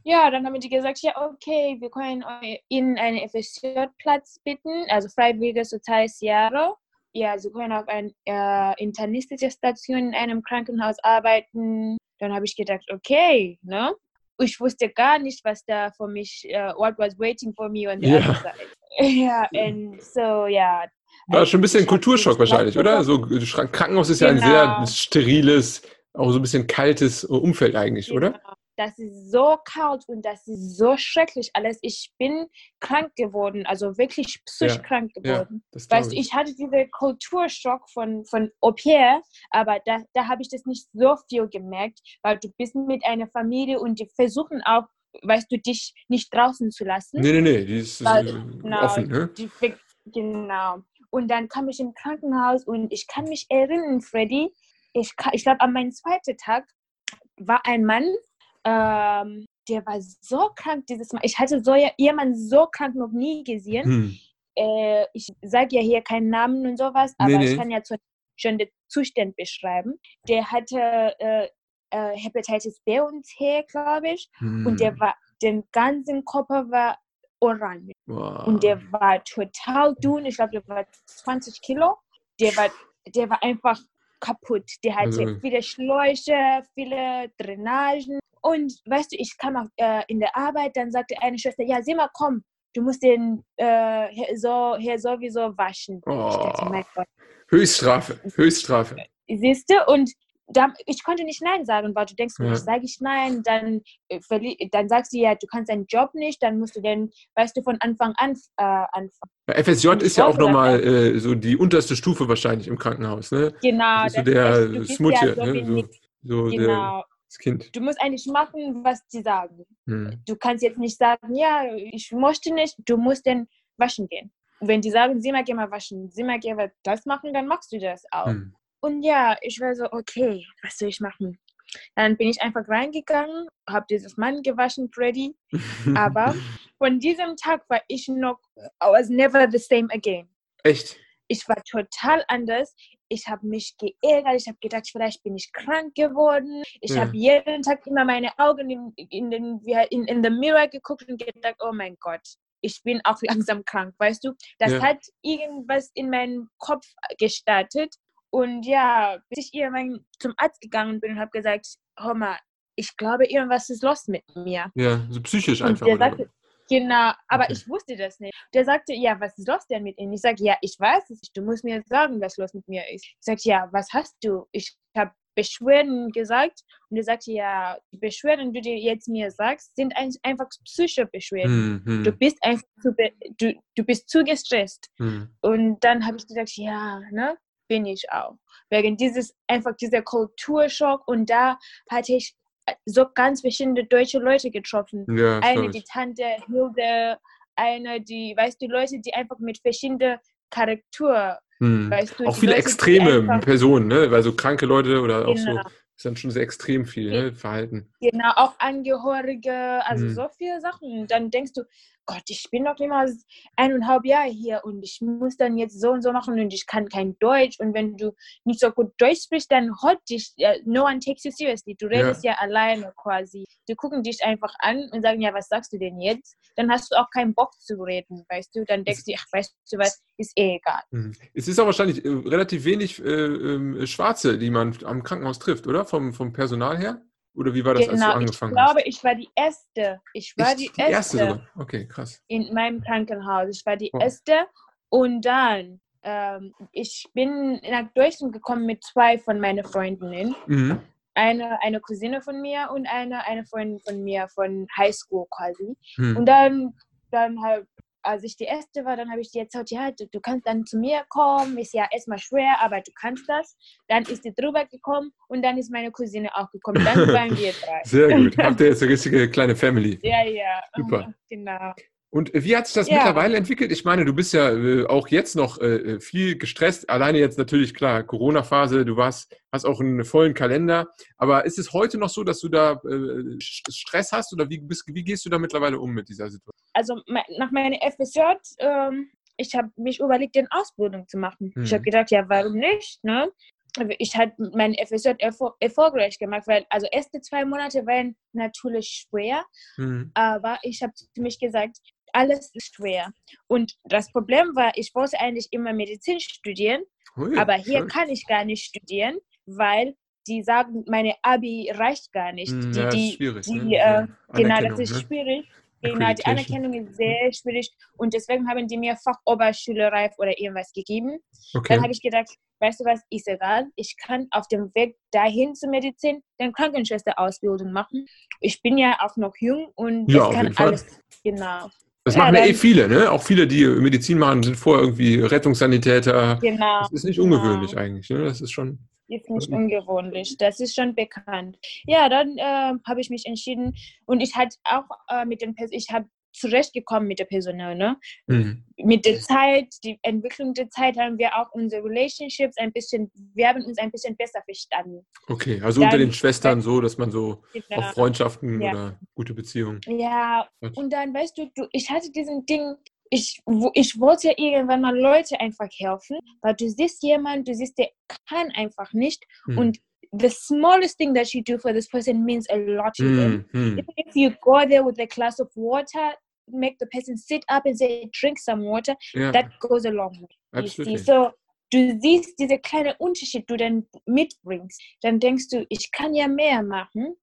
Ja, dann haben die gesagt, ja, okay, wir können Ihnen einen FSJ-Platz bitten, also freiwilliges soziales Jahre. Ja, Sie können auf einer äh, internistischen Station in einem Krankenhaus arbeiten. Dann habe ich gedacht, okay, ne? Ich wusste gar nicht, was da für mich, äh, what was waiting for me on the Ja. other side. Ja, und so, ja. War schon ein bisschen hab Kulturschock wahrscheinlich, oder? So Krankenhaus ist ja ein sehr Genau. steriles, auch so ein bisschen kaltes Umfeld eigentlich, oder? Genau. Das ist so kalt und das ist so schrecklich alles. Ich bin krank geworden, also wirklich psychisch Ja, krank Ja, geworden. glaube weißt du, ich. hatte diesen Kulturschock von, von Au pair, aber da, da habe ich das nicht so viel gemerkt, weil du bist mit einer Familie und die versuchen auch, weißt du, dich nicht draußen zu lassen. Nee, nee, nee, die ist Weil- äh, genau. offen, ne? Die, genau. Und dann kam ich im Krankenhaus und ich kann mich erinnern, Freddy, ich, ich glaube, an meinem zweiten Tag war ein Mann, ähm, der war so krank dieses Mal. Ich hatte so jemanden so krank noch nie gesehen. Hm. Äh, ich sage ja hier keinen Namen und sowas, aber Nee, nee. ich kann ja schon den Zustand beschreiben. Der hatte äh, äh, Hepatitis B und C, glaube ich. Hm. Und der war, den ganzen Körper war orange. Wow. Und der war total dünn. Ich glaube, der war 20 Kilo. Der war, der war einfach kaputt. Der hatte Also- viele Schläuche, viele Drainagen. Und weißt du, ich kam auch äh, in der Arbeit, dann sagte eine Schwester, ja, sieh mal, komm, du musst den äh, hier, so, hier sowieso waschen. Dachte, Oh. mein Gott. Höchststrafe, Höchststrafe. Siehst du? Und da, ich konnte nicht Nein sagen, weil du denkst, Ja. ich sage ich Nein, dann, äh, dann sagst du ja, du kannst deinen Job nicht, dann musst du den, weißt du, von Anfang an äh, anfangen. Ja, FSJ Und ist ja auch nochmal äh, so die unterste Stufe wahrscheinlich im Krankenhaus, ne? Genau. Das ist so der du Smutje, ja so ne? So, so der, Genau. Das Kind. Du musst eigentlich machen, was sie sagen. Hm. Du kannst jetzt nicht sagen, ja, ich möchte nicht, du musst dann waschen gehen. Wenn die sagen, Sima, geh mal waschen, Sima, geh mal das machen, dann machst du das auch. Hm. Und ja, ich war so, okay, was soll ich machen? Dann bin ich einfach reingegangen, habe dieses Mann gewaschen, Freddy. Aber von diesem Tag war ich noch, I was never the same again. Echt? Ich war total anders. Ich habe mich geärgert. Ich habe gedacht, vielleicht bin ich krank geworden. Ich Ja. habe jeden Tag immer meine Augen in, in, den, in, in the mirror geguckt und gedacht, oh mein Gott, ich bin auch langsam krank, weißt du? Das Ja. hat irgendwas in meinen Kopf gestartet. Und ja, bis ich irgendwann zum Arzt gegangen bin und habe gesagt, hör mal, ich glaube, irgendwas ist los mit mir. Ja, so psychisch Und einfach. der oder? sagte, genau, aber Okay. ich wusste das nicht. Der sagte, ja, was ist los denn mit Ihnen? Ich sage, ja, ich weiß es nicht. Du musst mir sagen, was los mit mir ist. Ich sage, ja, was hast du? Ich habe Beschwerden gesagt und er sagte, ja, die Beschwerden, die du jetzt mir sagst, sind ein, einfach psychische Beschwerden. Hm, Du hm, bist einfach zu, be- du, du bist zu gestresst. hm. Und dann habe ich gesagt, ja, ne, bin ich auch. Wegen dieses, einfach dieser Kulturschock und da hatte ich äh, so ganz verschiedene deutsche Leute getroffen. Ja, Eine, die. Tante Hilde, eine, die, weißt du, Leute, die einfach mit verschiedenen Charakter, Hm. weißt du, Auch viele Leute, extreme Personen, ne? Weil so kranke Leute oder auch so, Genau. ist dann schon sehr extrem viel, ne? Verhalten. Genau, auch Angehörige, also Mhm. so viele Sachen. Dann denkst du, Gott, ich bin noch nicht mal eineinhalb Jahre hier und ich muss dann jetzt so und so machen und ich kann kein Deutsch. Und wenn du nicht so gut Deutsch sprichst, dann holt dich, äh, no one takes you seriously. Du redest ja. alleine quasi. Die gucken dich einfach an und sagen, ja, was sagst du denn jetzt? Dann hast du auch keinen Bock zu reden, weißt du? Dann denkst du, ach, weißt du was, ist eh egal. Hm. Es ist auch wahrscheinlich äh, relativ wenig äh, ähm, Schwarze, die man am Krankenhaus trifft, oder? Vom, vom Personal her? Oder wie war das, als du genau, ich angefangen glaube, hast? ich war die Erste. Ich war Echt? die, die erste Erste. Okay, krass. in meinem Krankenhaus. Ich war die Oh. erste und dann ähm, ich bin nach Deutschland gekommen mit zwei von meinen Freundinnen. Mhm. Eine, eine Cousine von mir und eine, eine Freundin von mir von Highschool quasi. Hm. Und dann, dann halt, als ich die erste war, dann habe ich dir erzählt, ja, du, du kannst dann zu mir kommen, ist ja erstmal schwer, aber du kannst das. Dann ist sie drüber gekommen und dann ist meine Cousine auch gekommen. Dann waren wir drei. Sehr gut. Habt ihr jetzt eine richtige kleine Family. Ja, ja. Super. Genau. Und äh, wie hat sich das Ja. mittlerweile entwickelt? Ich meine, du bist ja äh, auch jetzt noch äh, viel gestresst. Alleine jetzt natürlich, klar, Corona-Phase, du warst, hast auch einen vollen Kalender. Aber ist es heute noch so, dass du da äh, Stress hast oder wie, bist, wie gehst du da mittlerweile um mit dieser Situation? also nach meiner FSJ, ähm, ich habe mich überlegt, eine Ausbildung zu machen. Ich Mhm. habe gedacht, ja, warum nicht? Ne? Aber Ich habe mein FSJ erfol erfolgreich gemacht, weil also erste zwei Monate waren natürlich schwer, Hm. aber ich habe zu mich gesagt, alles ist schwer. Und das Problem war, ich wollte eigentlich immer Medizin studieren, Ui, aber hier schön. kann ich gar nicht studieren, weil die sagen, meine Abi reicht gar nicht. Hm, die, ja, das ist die, schwierig. die, ne? äh, Genau, das ist ne? schwierig. Genau, die. Anerkennung ist sehr schwierig und deswegen haben die mir Fachoberschülerreif oder irgendwas gegeben. Okay. Dann habe ich gedacht, weißt du was, ist egal. Ich kann auf dem Weg dahin zur Medizin dann Krankenschwesterausbildung machen. Ich bin ja auch noch jung und Ja, ich kann jeden Fall. alles. Genau, Das Ja, machen ja eh viele, ne? Auch viele, die Medizin machen, sind vorher irgendwie Rettungssanitäter. genau. Das ist nicht genau. ungewöhnlich eigentlich, ne? Das ist schon. Ist nicht ungewöhnlich, das ist schon bekannt. Ja, dann äh, habe ich mich entschieden und ich hatte auch äh, mit den Pers ich habe zurechtgekommen mit der Personal, ne? Hm. mit der Zeit, die Entwicklung der Zeit haben wir auch unsere Relationships ein bisschen, wir haben uns ein bisschen besser verstanden. Okay, also unter Dann- den Schwestern so, dass man so Genau. auf Freundschaften Ja. oder gute Beziehungen. Ja, hat. und dann weißt du, du, ich hatte diesen Ding, ich, ich wollte irgendwann mal Leute einfach helfen, weil du siehst jemanden, du siehst, der kann einfach nicht Hm. und the smallest thing that you do for this person means a lot to them. Hm, hm. Even if you go there with a glass of water, make the person sit up and say, drink some water, Ja, that goes a long way. You see. absolutely. So, du siehst diese kleine Unterschied, du dann mitbringst, dann denkst du, ich kann ja mehr machen,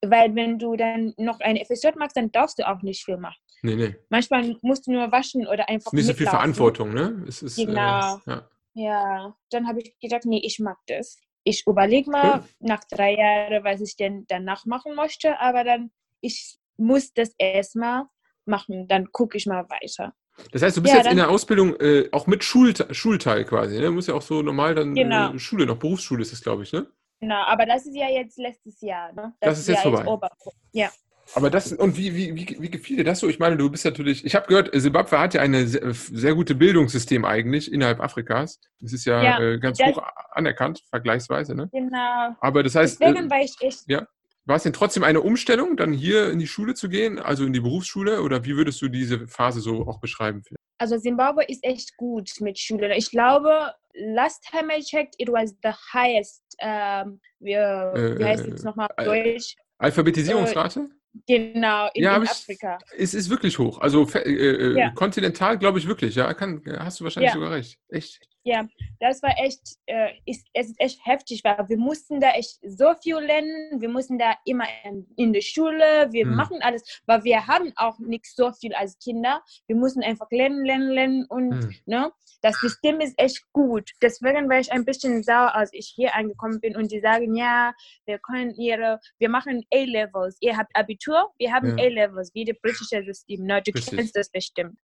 weil wenn du dann noch eine FSJ machst, dann darfst du auch nicht viel machen. Nee, nee. Manchmal musst du nur waschen oder einfach Nicht so viel mitlaufen. Verantwortung, ne? Es ist, Genau. Äh, ja. Ja, dann habe ich gedacht, nee, ich mag das. Ich überlege mal Cool. nach drei Jahren, was ich denn danach machen möchte, aber dann, ich muss das erstmal machen, dann gucke ich mal weiter. Das heißt, du bist Ja, jetzt in der Ausbildung äh, auch mit Schul Schulteil quasi, ne? Du musst ja auch so normal dann Genau. äh, Schule, noch Berufsschule ist es, glaube ich, ne? Genau, aber das ist ja jetzt letztes Jahr. Ne? Das ist jetzt ja vorbei. Ober ja. Aber das, und wie, wie, wie, wie gefiel dir das so? Ich meine, du bist natürlich, ich habe gehört, Simbabwe hat ja ein sehr, sehr gutes Bildungssystem eigentlich innerhalb Afrikas. Das ist ja, Ja, äh, ganz das- hoch anerkannt, vergleichsweise. Ne? Genau. Aber das heißt, Deswegen äh, war ich echt ja, war es denn trotzdem eine Umstellung, dann hier in die Schule zu gehen, also in die Berufsschule? Oder wie würdest du diese Phase so auch beschreiben? Also Zimbabwe ist echt gut mit Schülern. Ich glaube, last time I checked, it was the highest, ähm, wie, wie heißt Äh, es nochmal auf äh, Deutsch? Alphabetisierungsrate? Genau, in, Ja, in ich- Afrika. Es ist wirklich hoch. Also äh, äh, Ja. kontinental glaube ich wirklich. Ja, kann, hast du wahrscheinlich Ja. sogar recht. Echt. Ja, das war echt, äh, ist, es ist echt heftig, weil wir mussten da echt so viel lernen. Wir mussten da immer in, in der Schule, wir Hm. machen alles, weil wir haben auch nicht so viel als Kinder. Wir mussten einfach lernen, lernen, lernen und Hm. ne, das System ist echt gut. Deswegen war ich ein bisschen sauer, als ich hier angekommen bin und die sagen, ja, wir können ihre, wir machen A-Levels. Ihr habt Abitur, wir haben Ja. A-Levels, wie das britische System. Ne? Du Richtig. kennst das bestimmt.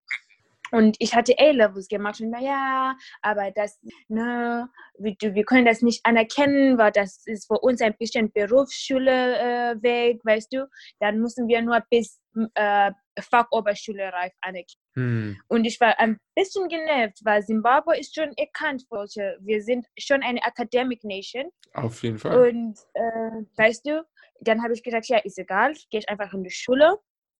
Und ich hatte A-Levels gemacht und na ja, aber das, ne, wir, wir können das nicht anerkennen, weil das ist für uns ein bisschen Berufsschule äh, weg, weißt du. Dann müssen wir nur bis äh, Fachoberschule reif anerkennen. Hm. Und ich war ein bisschen genervt, weil Zimbabwe ist schon erkannt solche. Wir sind schon eine Academic Nation. Auf jeden Fall. Und äh, weißt du, dann habe ich gesagt, ja, ist egal, gehe ich einfach in die Schule.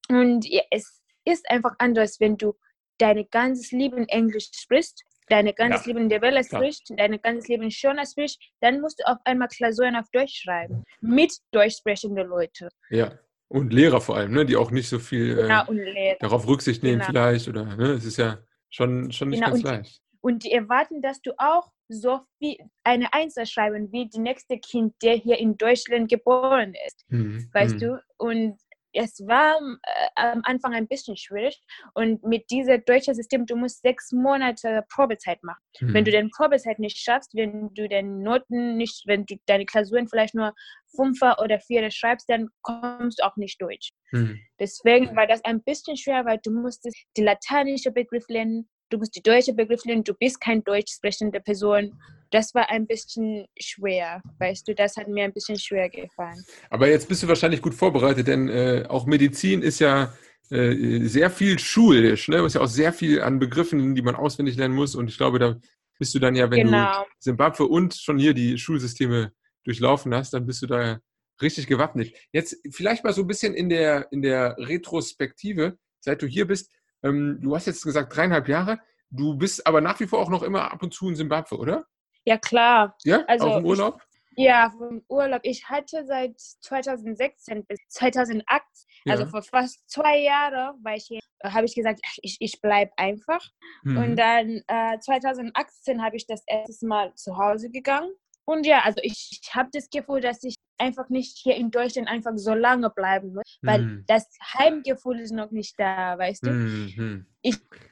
Und ja, es ist einfach anders, wenn du deine ganzes Leben Englisch sprichst, deine ganzes Ja, Leben Devella klar. sprichst, deine ganzes Leben Shona sprichst, dann musst du auf einmal Klausuren auf Deutsch schreiben. Mit deutsch sprechenden Leuten. Ja. Und Lehrer vor allem, ne, die auch nicht so viel Genau, äh, Lehrer. darauf Rücksicht nehmen Genau. vielleicht. Oder ne, es ist ja schon, schon nicht Genau, ganz und- leicht. Und die erwarten, dass du auch so viel eine Einser schreiben wie die nächste Kind, der hier in Deutschland geboren ist. Hm. weißt hm. du? Und es war äh, am Anfang ein bisschen schwierig. Und mit diesem deutschen System, du musst sechs Monate Probezeit machen. Hm. Wenn du den Probezeit nicht schaffst, wenn du den Noten nicht, wenn du deine Klausuren vielleicht nur Fünfer oder Vierer schreibst, dann kommst du auch nicht durch. Hm. Deswegen war das ein bisschen schwer, weil du musstest die lateinische Begriff lernen, du musst die deutsche Begriff lernen, du bist kein deutsch sprechende Person. Das war ein bisschen schwer, weißt du, das hat mir ein bisschen schwer gefallen. Aber jetzt bist du wahrscheinlich gut vorbereitet, denn äh, auch Medizin ist ja äh, sehr viel schulisch. Ne? Es ist ja auch sehr viel an Begriffen, die man auswendig lernen muss. Und ich glaube, da bist du dann ja, wenn Genau. du Simbabwe und schon hier die Schulsysteme durchlaufen hast, dann bist du da richtig gewappnet. Jetzt vielleicht mal so ein bisschen in der, in der Retrospektive, seit du hier bist. Ähm, du hast jetzt gesagt dreieinhalb Jahre. Du bist aber nach wie vor auch noch immer ab und zu in Simbabwe, oder? Ja, klar. Ja, Also auch im ich- Urlaub? Ja, vom Urlaub. Ich hatte seit 2016 bis 2008, also Ja. vor fast zwei Jahren, war ich hier, habe ich gesagt, ich, ich bleibe einfach. Mhm. Und dann äh, 2018 habe ich das erste Mal zu Hause gegangen. Und ja, also ich, ich habe das Gefühl, dass ich einfach nicht hier in Deutschland einfach so lange bleiben muss, weil Mhm. das Heimgefühl ist noch nicht da, weißt du? Mhm.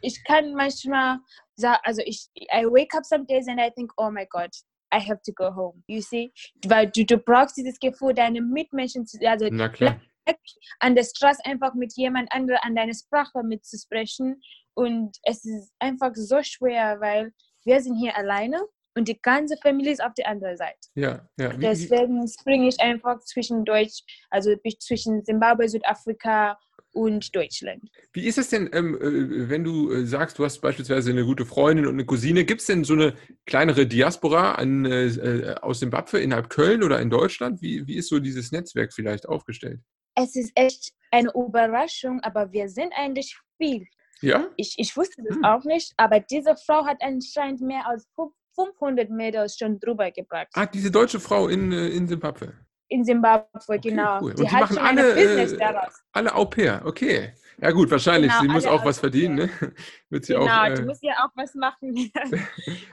ich kann manchmal sagen, also ich, I wake up some days and I think, oh my God, I have to go home. You see? Weil du, du brauchst dieses Gefühl, deine Mitmenschen zu, also Na klar. an der Straße einfach mit jemand anderem an deine Sprache mitzusprechen. Und es ist einfach so schwer, weil wir sind hier alleine und die ganze Familie ist auf der anderen Seite. Ja, ja. Deswegen springe ich einfach zwischen Deutsch, also zwischen Zimbabwe, Südafrika und Deutschland. Wie ist es denn, ähm, äh, wenn du äh, sagst, du hast beispielsweise eine gute Freundin und eine Cousine, gibt es denn so eine kleinere Diaspora an, äh, aus Simbabwe innerhalb Köln oder in Deutschland? Wie, wie ist so dieses Netzwerk vielleicht aufgestellt? Es ist echt eine Überraschung, aber wir sind eigentlich viel. Ja? Ich, ich wusste das Hm. auch nicht, aber diese Frau hat anscheinend mehr als 500 Mädels schon drüber gebracht. Ah, diese deutsche Frau in, äh, in Simbabwe. In Zimbabwe, Okay, genau. cool. Und Die die machen alle, Business äh, daraus. Alle Au pair, okay. Ja gut, wahrscheinlich, Genau, sie muss auch was verdienen, ne? Wird sie Genau, auch, die äh, muss ja auch was machen.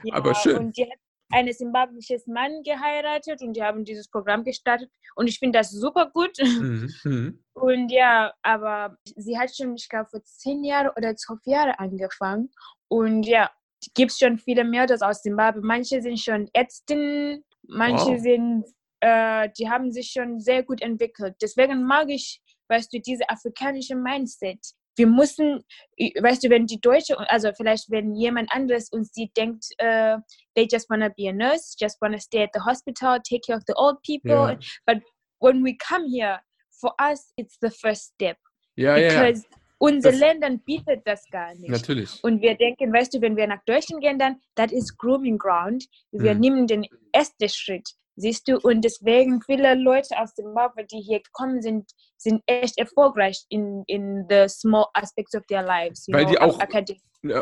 ja, aber schön. Und die hat einen simbabwisches Mann geheiratet und die haben dieses Programm gestartet. Und ich finde das super gut. Mhm, mhm. Und ja, aber sie hat schon, ich glaube, vor zehn Jahren oder zwölf Jahren angefangen. Und ja, gibt es schon viele Mädels aus Zimbabwe. Manche sind schon Ärztinnen, manche Wow. sind, äh, die haben sich schon sehr gut entwickelt. Deswegen mag ich, weißt du, diese afrikanische Mindset. wir müssen, weißt du, wenn die Deutsche, also vielleicht wenn jemand anderes uns sieht, denkt, uh, they just wanna be a nurse, just wanna stay at the hospital, take care of the old people. Ja. But when we come here, for us, it's the first step. Ja, ja, ja. Unsere Das- Länder bietet das gar nicht. Natürlich. Und wir denken, weißt du, wenn wir nach Deutschland gehen, dann, das ist Grooming Ground. Wir Mhm. nehmen den ersten Schritt, siehst du? Und deswegen viele Leute aus Zimbabwe, die hier gekommen sind, sind echt erfolgreich in, in the small aspects of their lives. Weil know, die auch-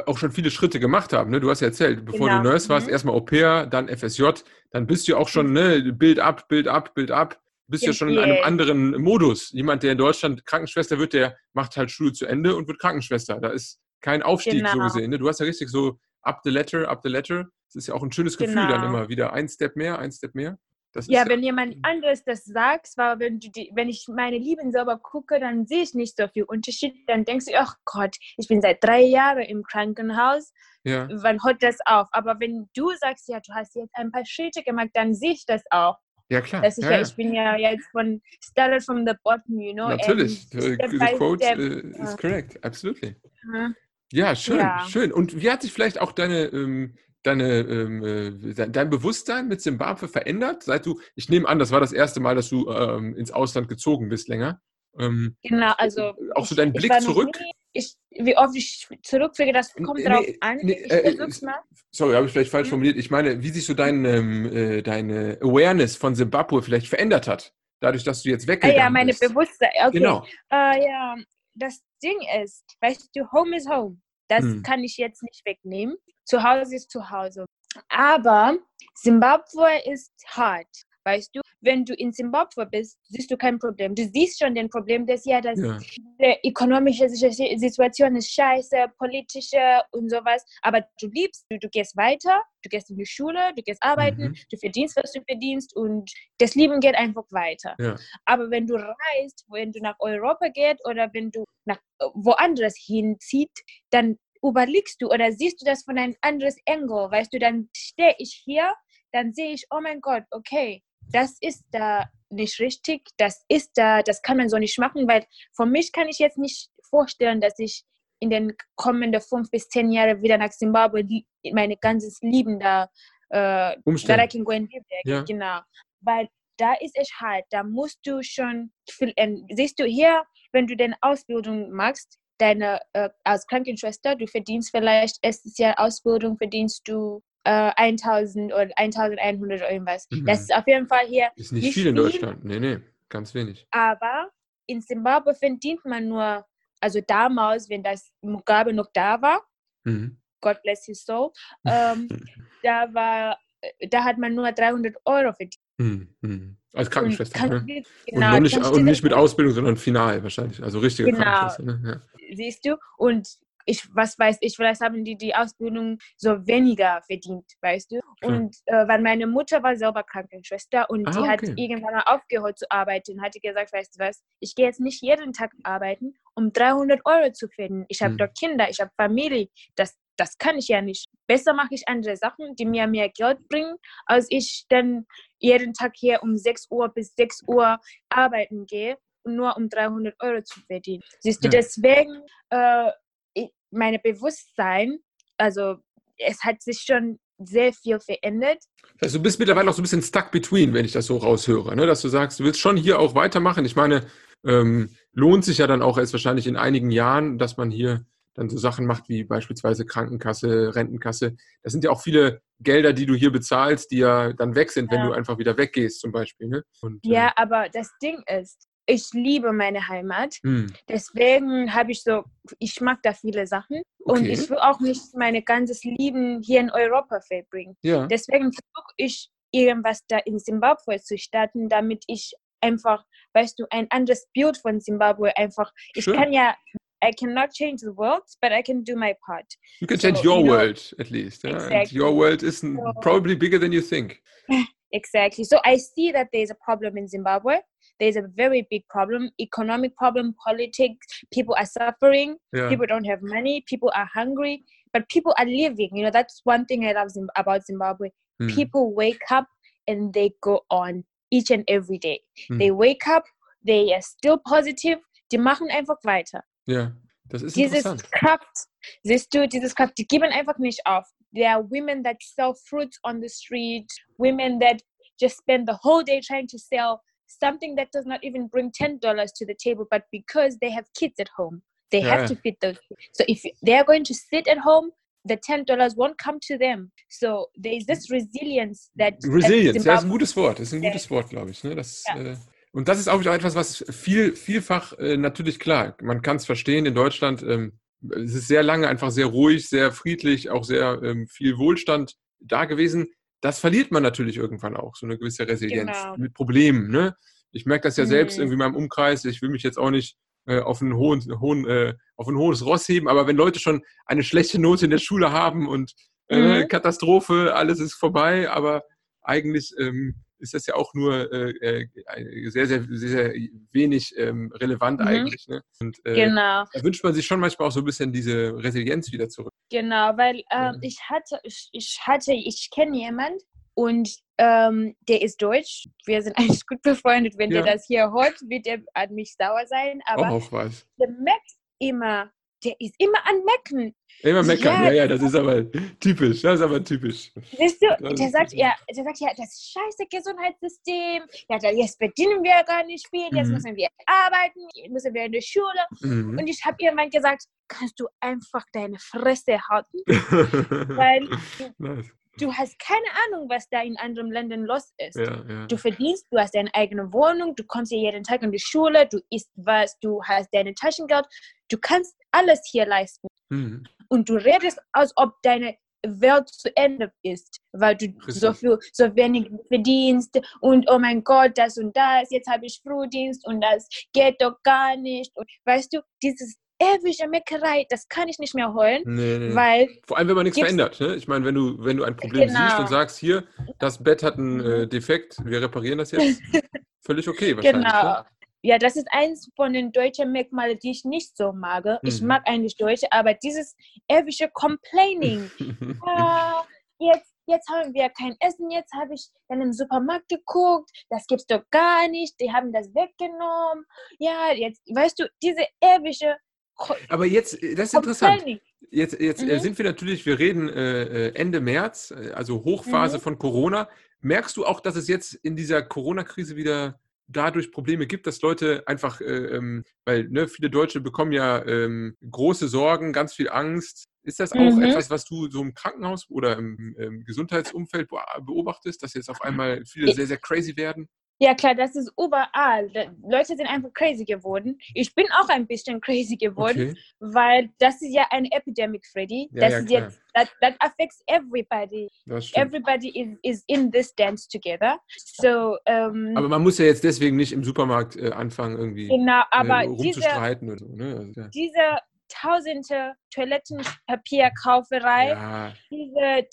auch schon viele Schritte gemacht haben. Ne? Du hast ja erzählt, bevor Genau. du Nurse warst, Mhm. erstmal Au pair, dann FSJ, dann bist du auch schon ne, Bild ab, Bild ab, Bild ab. Bist ja schon in einem anderen Modus. Jemand, der in Deutschland Krankenschwester wird, der macht halt Schule zu Ende und wird Krankenschwester. Da ist kein Aufstieg so Genau. gesehen. Ne? Du hast ja richtig so up the letter, up the letter. Das ist ja auch ein schönes Gefühl dann Genau. immer wieder. Ein Step mehr, ein Step mehr. Das Ja, wenn jemand anderes das sagt, weil wenn, du die, wenn ich meine Lieben selber gucke, dann sehe ich nicht so viel Unterschied. Dann denkst du, ach Gott, ich bin seit drei Jahren im Krankenhaus. ja, wann hört das auf? Aber wenn du sagst, ja, du hast jetzt ein paar Schritte gemacht, dann sehe ich das auch. Ja klar. Das ist ja, ja, ich bin ja jetzt von started from the bottom, you know. Natürlich. The, quote step, ja. is correct. Absolutely. Mhm. Ja, schön, Ja. schön. Und wie hat sich vielleicht auch deine, ähm, deine, ähm, äh, dein, dein Bewusstsein mit Simbabwe verändert? Seit du, ich nehme an, das war das erste Mal, dass du ähm, ins Ausland gezogen bist länger. Ähm, Genau, also auch so dein Blick zurück. Nie, ich, wie oft ich zurückfliege, das kommt Nee, drauf nee, an. nee, äh, mal. Sorry, habe ich vielleicht falsch Mhm. formuliert. Ich meine, wie sich so dein, ähm, äh, deine Awareness von Simbabwe vielleicht verändert hat, dadurch, dass du jetzt Ah weggegangen ja, meine bist. Bewusstsein. Okay. Genau. Äh, ja, das Ding ist, weißt du, Home is Home. Das Hm. kann ich jetzt nicht wegnehmen. Zu Hause ist zu Hause. Aber Zimbabwe ist hart. Weißt du, wenn du in Zimbabwe bist, siehst du kein Problem. Du siehst schon den Problem, dass ja, das Ja. die ökonomische Si- Situation ist scheiße, politische und sowas. Aber du liebst, du, du gehst weiter, du gehst in die Schule, du gehst arbeiten, Mhm. du verdienst, was du verdienst und das Leben geht einfach weiter. Ja. Aber wenn du reist, wenn du nach Europa gehst oder wenn du nach äh, woanders hinzieht, dann überlegst du oder siehst du das von einem anderes Angle, weißt du, dann stehe ich hier, dann sehe ich, oh mein Gott, okay, das ist da nicht richtig, das ist da, das kann man so nicht machen, weil für mich kann ich jetzt nicht vorstellen, dass ich in den kommenden fünf bis zehn Jahren wieder nach Zimbabwe meine ganzes Leben da äh, Umstellen. Ja. Genau. Weil da ist es halt, da musst du schon viel, ähm, siehst du hier, wenn du deine Ausbildung machst, deine äh, als Krankenschwester, du verdienst vielleicht erstes Jahr Ausbildung, verdienst du äh, 1000 oder 1100 oder irgendwas. Mhm. Das ist auf jeden Fall hier, Ist nicht Nicht viel in. Deutschland. Nee, nee, ganz wenig. aber in Zimbabwe verdient man nur, also damals, wenn das Mugabe noch da war, Mhm. God bless his soul, ähm, da war, äh, da hat man nur 300 Euro verdient. Mhm. Mhm. Als Und Krankenschwester. kann- ne? genau, und, nicht, und dir nicht mit Ausbildung, sondern final wahrscheinlich. Also richtige Genau. Krankenschwester. Ne? Ja. siehst du? Und ich, was weiß ich, vielleicht haben die die Ausbildung so weniger verdient, weißt du? Klar. Und äh, weil meine Mutter war selber Krankenschwester und Ah, die hat okay. irgendwann mal aufgehört zu arbeiten, hat die gesagt, weißt du was, ich gehe jetzt nicht jeden Tag arbeiten, um 300 Euro zu verdienen. Ich habe Hm. dort Kinder, ich habe Familie, das, das kann ich ja nicht. Besser mache ich andere Sachen, die mir mehr Geld bringen, als ich dann jeden Tag hier um 6 Uhr bis 6 Uhr arbeiten gehe, nur um 300 Euro zu verdienen. Siehst du, Ja. deswegen äh, meine Bewusstsein, also es hat sich schon sehr viel verändert. Also du bist mittlerweile auch so ein bisschen stuck between, wenn ich das so raushöre, ne? dass du sagst, du willst schon hier auch weitermachen. Ich meine, ähm, lohnt sich ja dann auch erst wahrscheinlich in einigen Jahren, dass man hier dann so Sachen macht wie beispielsweise Krankenkasse, Rentenkasse. Das sind ja auch viele Gelder, die du hier bezahlst, die ja dann weg sind, wenn Ja. du einfach wieder weggehst zum Beispiel. Ne? Und, äh, Ja, aber das Ding ist, ich liebe meine Heimat. hm, Deswegen habe ich so, ich mag da viele Sachen und Okay. ich will auch nicht mein ganzes Leben hier in Europa verbringen. ja. Deswegen versuche ich irgendwas da in Zimbabwe zu starten, damit ich einfach, weißt du, ein anderes Bild von Zimbabwe einfach. Ich Schön. kann ja, I cannot change the world, but I can do my part. You can So, change your you know- world at least. Yeah? And Exactly. your world is So- probably bigger than you think. Exactly. So I see that there's a problem in Zimbabwe. There's a very big problem, economic problem, politics. People are suffering. Ja. People don't have money. People are hungry, but people are living. You know, that's one thing I love Zim- about Zimbabwe. Hm, People wake up and they go on each and every day. hm. They wake up, they are still positive. Die machen einfach weiter. Ja, Das ist dieses. Kraft, siehst du, dieses Kraft, die geben einfach nicht auf. There are women that sell fruits on the street, women that just spend the whole day trying to sell something that does not even bring $10 to the table, but because they have kids at home, they Ja, have to feed those. So if they're going to sit at home, the $10 won't come to them. So there is this resilience that Resilience, ja, ist ein gutes Wort. Das ist ein gutes Wort, glaube ich. Ne? Das, Ja. äh, und das ist auch etwas, was viel, vielfach äh, natürlich klar, man kann es verstehen in Deutschland. Ähm, es ist sehr lange einfach sehr ruhig, sehr friedlich, auch sehr ähm, viel Wohlstand da gewesen. Das verliert man natürlich irgendwann auch, so eine gewisse Resilienz Genau. mit Problemen. Ne? Ich merke das ja selbst Mhm. irgendwie in meinem Umkreis. Ich will mich jetzt auch nicht äh, auf, einen hohen, hohen, äh, auf ein hohes Ross heben, aber wenn Leute schon eine schlechte Note in der Schule haben und äh, Mhm. Katastrophe, alles ist vorbei, aber eigentlich ähm, ist das ja auch nur äh, äh, sehr, sehr, sehr, sehr wenig ähm, relevant Mhm. eigentlich. Ne? Und äh, Genau. da wünscht man sich schon manchmal auch so ein bisschen diese Resilienz wieder zurück. Genau, weil ähm, ich hatte, ich, ich hatte, ich kenne jemand und ähm, der ist deutsch. Wir sind eigentlich gut befreundet. Wenn Ja. der das hier hört, wird er an mich sauer sein. Aber was. der merkt immer, der ist immer an Mecken. Immer meckern, ja, Ja. ja, das ist aber typisch, das ist aber typisch. Siehst du, Das der sagt, ja, der sagt ja, das scheiße Gesundheitssystem, ja, jetzt verdienen wir gar nicht viel, jetzt Mhm. müssen wir arbeiten, jetzt müssen wir in die Schule. Mhm. Und ich habe irgendwann gesagt, kannst du einfach deine Fresse halten? Weil nice. Du hast keine Ahnung, was da in anderen Ländern los ist. Ja, ja. Du verdienst, du hast deine eigene Wohnung, du kommst hier jeden Tag in die Schule, du isst was, du hast deine Taschengeld, du kannst alles hier leisten. Mhm. Und du redest, als ob deine Welt zu Ende ist, weil du so Richtig. viel, so wenig verdienst und oh mein Gott, das und das, jetzt habe ich Frühdienst und das geht doch gar nicht. Und weißt du, dieses ewige Meckerei, das kann ich nicht mehr holen, Nee, nee. weil Vor allem, wenn man nichts verändert. Ne? Ich meine, wenn du, wenn du ein Problem siehst Genau. und sagst, hier, das Bett hat einen äh, Mhm. Defekt, wir reparieren das jetzt, völlig okay wahrscheinlich. Genau. Ne? Ja, das ist eins von den deutschen Merkmalen, die ich nicht so mag. Ich Mhm. mag eigentlich Deutsche, aber dieses ewige Complaining. ah, jetzt, jetzt haben wir kein Essen, jetzt habe ich dann im Supermarkt geguckt, das gibt's doch gar nicht, die haben das weggenommen. Ja, jetzt, weißt du, diese ewige Aber jetzt, äh, das ist interessant. Jetzt, jetzt äh, Mhm. sind wir natürlich, wir reden äh, äh, Ende März, also Hochphase Mhm. von Corona. Merkst du auch, dass es jetzt in dieser Corona-Krise wieder dadurch Probleme gibt, dass Leute einfach, äh, ähm, weil ne, viele Deutsche bekommen ja ähm, große Sorgen, ganz viel Angst. Ist das auch Mhm. etwas, was du so im Krankenhaus oder im, im Gesundheitsumfeld beobachtest, dass jetzt auf einmal viele sehr, sehr crazy werden? Ja, klar, das ist überall. Leute sind einfach crazy geworden. Ich bin auch ein bisschen crazy geworden. Okay. Weil das ist ja eine Epidemic, Freddy. Ja, das ja, ist klar. jetzt, that, that affects everybody. Everybody is, is in this dance together. So, ähm, Aber man muss ja jetzt deswegen nicht im Supermarkt äh, anfangen, irgendwie genau, aber äh, rumzustreiten oder so. Ne? Also, ja. diese tausende Toilettenpapierkauferei, ja, diese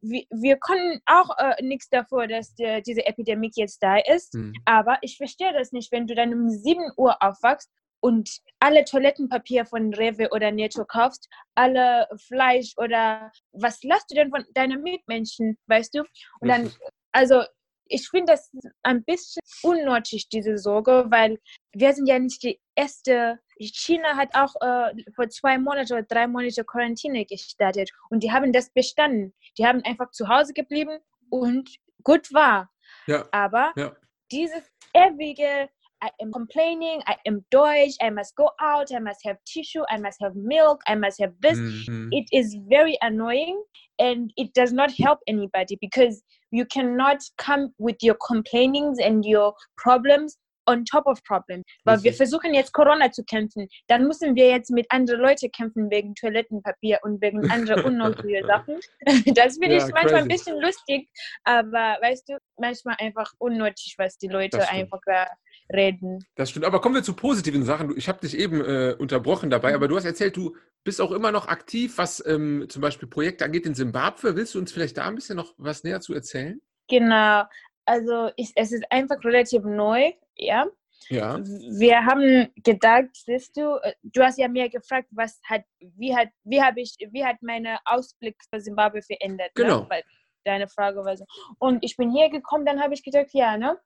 wir, wir können auch äh, nichts davor, dass die, diese Epidemie jetzt da ist. hm. Aber ich verstehe das nicht, wenn du dann um 7 Uhr aufwachst und alle Toilettenpapier von Rewe oder Netto kaufst, alle Fleisch oder was lässt du denn von deinen Mitmenschen, weißt du? Und dann, also ich finde das ein bisschen unnötig, diese Sorge, weil wir sind ja nicht die erste. China hat auch äh, vor zwei Monaten oder drei Monaten Quarantäne gestartet und die haben das bestanden. Die haben einfach zu Hause geblieben und gut war. ja, Aber ja. dieses ewige I am complaining, I am Deutsch, I must go out, I must have tissue, I must have milk, I must have this. Hm, hm. It is very annoying and it does not help anybody because you cannot come with your complainings and your problems on top of problems. Weil wir Richtig. versuchen jetzt Corona zu kämpfen, dann müssen wir jetzt mit anderen Leuten kämpfen wegen Toilettenpapier und wegen anderen unnötigen Sachen. Das finde Ja, ich manchmal ein crazy. bisschen lustig, aber weißt du, manchmal einfach unnötig, was die Leute einfach da reden. Das stimmt. Aber kommen wir zu positiven Sachen. Ich habe dich eben äh, unterbrochen dabei, Mhm. aber du hast erzählt, du bist auch immer noch aktiv, was ähm, zum Beispiel Projekte angeht in Simbabwe. Willst du uns vielleicht da ein bisschen noch was näher zu erzählen? Genau. Also ich, es ist einfach relativ neu, ja. Ja. Wir haben gedacht, siehst du, äh, du hast ja mir gefragt, was hat, wie hat, wie habe ich, wie hat meine Ausblick für Zimbabwe verändert? Genau. Ne? Weil deine Frage war so. Und ich bin hier gekommen, dann habe ich gedacht, ja, ne,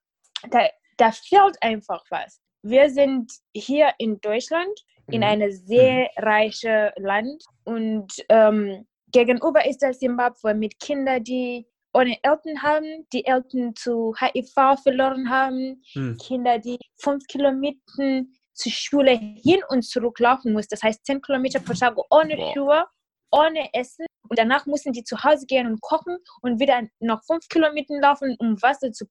da, da fehlt einfach was. wir sind hier in Deutschland, in Mhm. einem sehr reichen Land und ähm, gegenüber ist das Zimbabwe mit Kindern, die ohne Eltern haben, die Eltern zu HIV verloren haben, Hm. Kinder, die fünf Kilometer zur Schule hin und zurück laufen mussten. Das heißt, zehn Kilometer pro Tag ohne. Schuhe, ohne Essen. Und danach mussten die zu Hause gehen und kochen und wieder noch fünf Kilometer laufen, um Wasser zu,